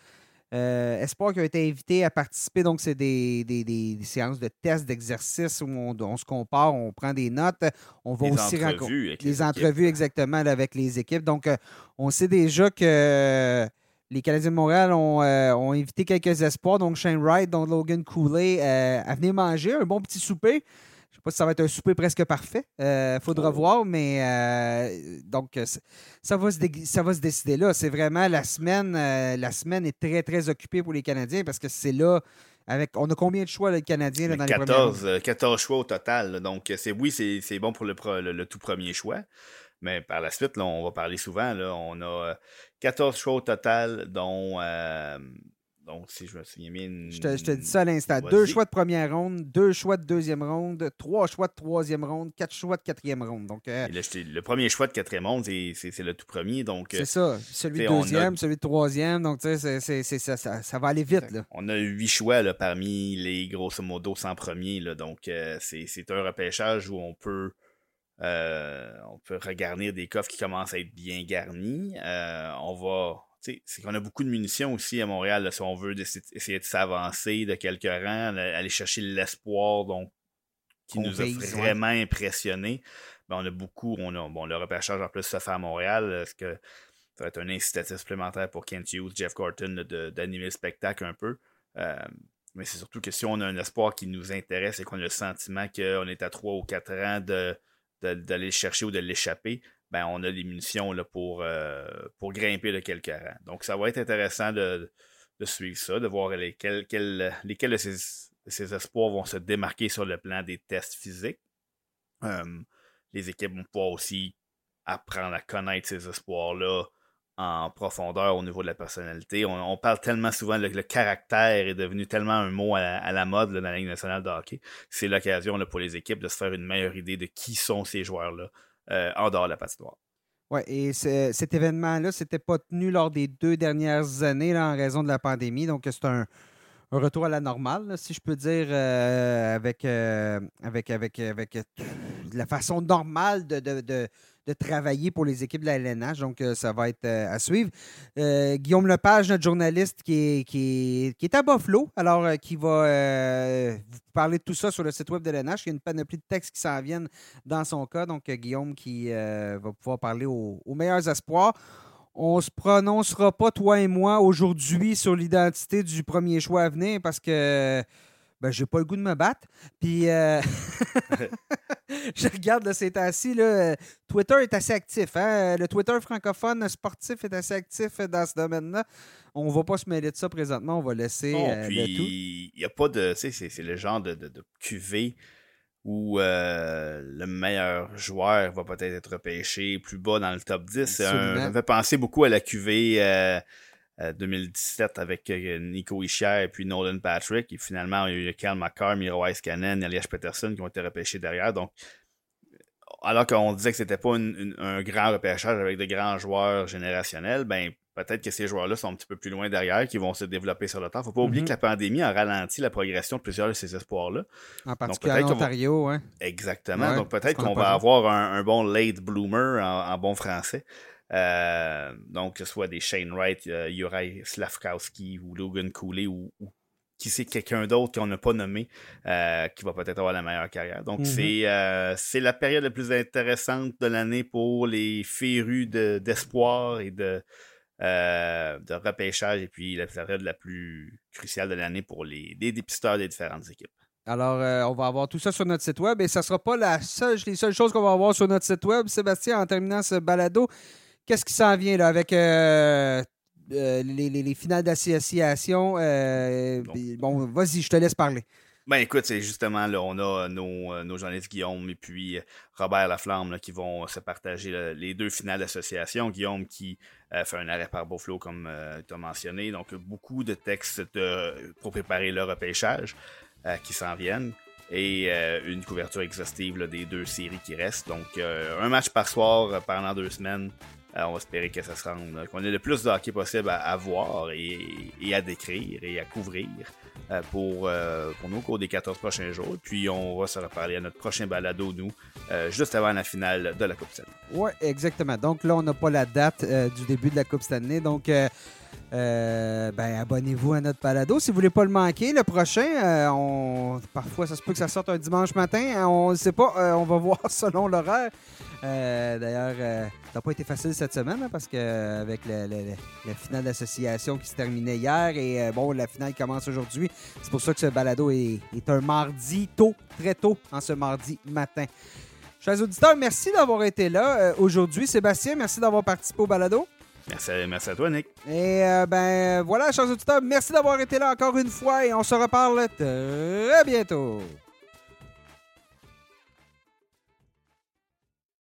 espoirs qui ont été invités à participer. Donc, c'est des, séances de tests, d'exercices où on, se compare, on prend des notes. On va aussi rencontrer. Les, entrevues, exactement, avec les équipes. Donc, on sait déjà que les Canadiens de Montréal euh, ont, invité quelques espoirs, donc Shane Wright, donc Logan Cooley, euh, à venir manger un bon petit souper. Je ne sais pas si ça va être un souper presque parfait. Il euh, faudra oh. voir, mais donc ça va, se ça va se décider là. C'est vraiment la semaine. la semaine est très, très occupée pour les Canadiens parce que c'est là. Avec, on a combien de choix, les Canadiens, dans 14, les 14 choix au total. Donc, c'est oui, c'est bon pour le, le, tout premier choix. Mais par la suite, là, on va parler souvent. Là, on a 14 choix au total, dont, euh, donc, si je me souviens bien. Je te, dis ça à l'instant. Deux choix de première ronde, deux choix de deuxième ronde, trois choix de troisième ronde, quatre choix de quatrième ronde. Donc, euh, le premier choix de quatrième ronde, c'est le tout premier. donc C'est ça. Celui de deuxième, celui de troisième. Donc, tu sais, ça, ça, ça, va aller vite. Là. On a huit choix là, parmi les grosso modo 100 premiers. Là, donc, euh, c'est un repêchage où on peut. Euh, on peut regarder des coffres qui commencent à être bien garnis. Euh, on va. C'est qu'on a beaucoup de munitions aussi à Montréal, si on veut essayer de s'avancer de quelques rangs, aller chercher l'espoir donc qui nous a vraiment impressionnés. Ben, on a beaucoup, on a, bon, le repêchage en plus se fait à Montréal. Est-ce que ça va être un incitatif supplémentaire pour Kent Hughes, Jeff Corton d'animer le spectacle un peu? Euh, mais c'est surtout que si on a un espoir qui nous intéresse et qu'on a le sentiment qu'on est à 3 ou 4 ans de, d'aller le chercher ou de l'échapper, ben on a des munitions là, pour, euh, pour grimper de quelques rangs. Donc ça va être intéressant de, suivre ça, de voir lesquels, lesquels de ces, espoirs vont se démarquer sur le plan des tests physiques. Euh, les équipes vont pouvoir aussi apprendre à connaître ces espoirs-là en profondeur au niveau de la personnalité. On, parle tellement souvent, le, le, caractère est devenu tellement un mot à la, mode dans la Ligue nationale de hockey. C'est l'occasion pour les équipes de se faire une meilleure idée de qui sont ces joueurs-là euh, en dehors de la patinoire. Oui, et cet événement-là, c'était pas tenu lors des deux dernières années en raison de la pandémie. Donc, c'est un, retour à la normale, si je peux dire, euh, avec, euh, avec, avec, avec la façon normale de travailler pour les équipes de la LNH. Donc, euh, ça va être euh, à suivre. Euh, Guillaume Lepage, notre journaliste qui est, qui est, à Buffalo, alors qui va vous parler de tout ça sur le site web de LNH. Il y a une panoplie de textes qui s'en viennent dans son cas. Donc, Guillaume qui va pouvoir parler aux, meilleurs espoirs. On ne se prononcera pas, toi et moi, aujourd'hui sur l'identité du premier choix à venir parce que ben, j'ai pas le goût de me battre. Puis, euh, je regarde là, ces temps-ci, Twitter est assez actif. Hein? Le Twitter francophone sportif est assez actif dans ce domaine-là. On va pas se mêler de ça présentement, on va laisser euh, le tout. Il n'y a pas de. Tu sais, c'est le genre de, de, QV où euh, le meilleur joueur va peut-être être repêché plus bas dans le top 10. Ça fait penser beaucoup à la QV 2017 euh, avec euh, Nico Ischier et puis Nolan Patrick. Et finalement, il y a eu Cal McCarr, Miro Iskanen, Elias Peterson qui ont été repêchés derrière. Donc, alors qu'on disait que c'était pas un grand repêchage avec de grands joueurs générationnels, ben peut-être que ces joueurs-là sont un petit peu plus loin derrière, qui vont se développer sur le temps. Faut pas oublier mm-hmm. que la pandémie a ralenti la progression de plusieurs de ces espoirs-là. En particulier en Ontario, hein. Exactement. Donc peut-être qu'on va avoir un, bon late bloomer en bon français. Euh, donc, que ce soit des Shane Wright, Juraj Slavkowski ou Logan Cooley ou, qui c'est quelqu'un d'autre qu'on n'a pas nommé euh, qui va peut-être avoir la meilleure carrière. Donc, mm-hmm. euh, c'est la période la plus intéressante de l'année pour les férus d'espoir et de, de repêchage et puis la période la plus cruciale de l'année pour les, les, dépisteurs des différentes équipes. Alors, on va avoir tout ça sur notre site web et ça ne sera pas la seule, les seules choses qu'on va avoir sur notre site web. Sébastien, en terminant ce balado, Qu'est-ce qui s'en vient là avec euh, euh, les, finales d'association? Euh, bon, vas-y, je te laisse parler. Ben écoute, c'est justement là, on a nos, nos journalistes Guillaume et puis Robert Laflamme qui vont se partager les deux finales d'association. Guillaume qui fait un arrêt par Buffalo, comme tu as mentionné. Donc, beaucoup de textes pour préparer le repêchage qui s'en viennent et une couverture exhaustive des deux séries qui restent. Donc, un match par soir pendant deux semaines. Euh, on va espérer que ça se rende, qu'on ait le plus de hockey possible à, voir et, à décrire et à couvrir euh, pour, euh, pour nous au cours des 14 prochains jours. Puis on va se reparler à notre prochain balado, nous, juste avant la finale de la Coupe Stanley. Oui, exactement. Donc là, on n'a pas la date du début de la Coupe Stanley. Donc, ben, abonnez-vous à notre balado. Si vous voulez pas le manquer, le prochain, on... parfois ça se peut que ça sorte un dimanche matin. On ne sait pas, on va voir selon l'horaire. Euh, d'ailleurs, euh, ça n'a pas été facile cette semaine hein, parce que euh, avec la finale d'association qui se terminait hier et bon, la finale commence aujourd'hui. C'est pour ça que ce balado est, un mardi tôt, très tôt, en ce mardi matin. Chers auditeurs, merci d'avoir été là aujourd'hui. Sébastien, merci d'avoir participé au balado. Merci, merci à toi, Nick. Et ben voilà, chers auditeurs, merci d'avoir été là encore une fois et on se reparle très bientôt.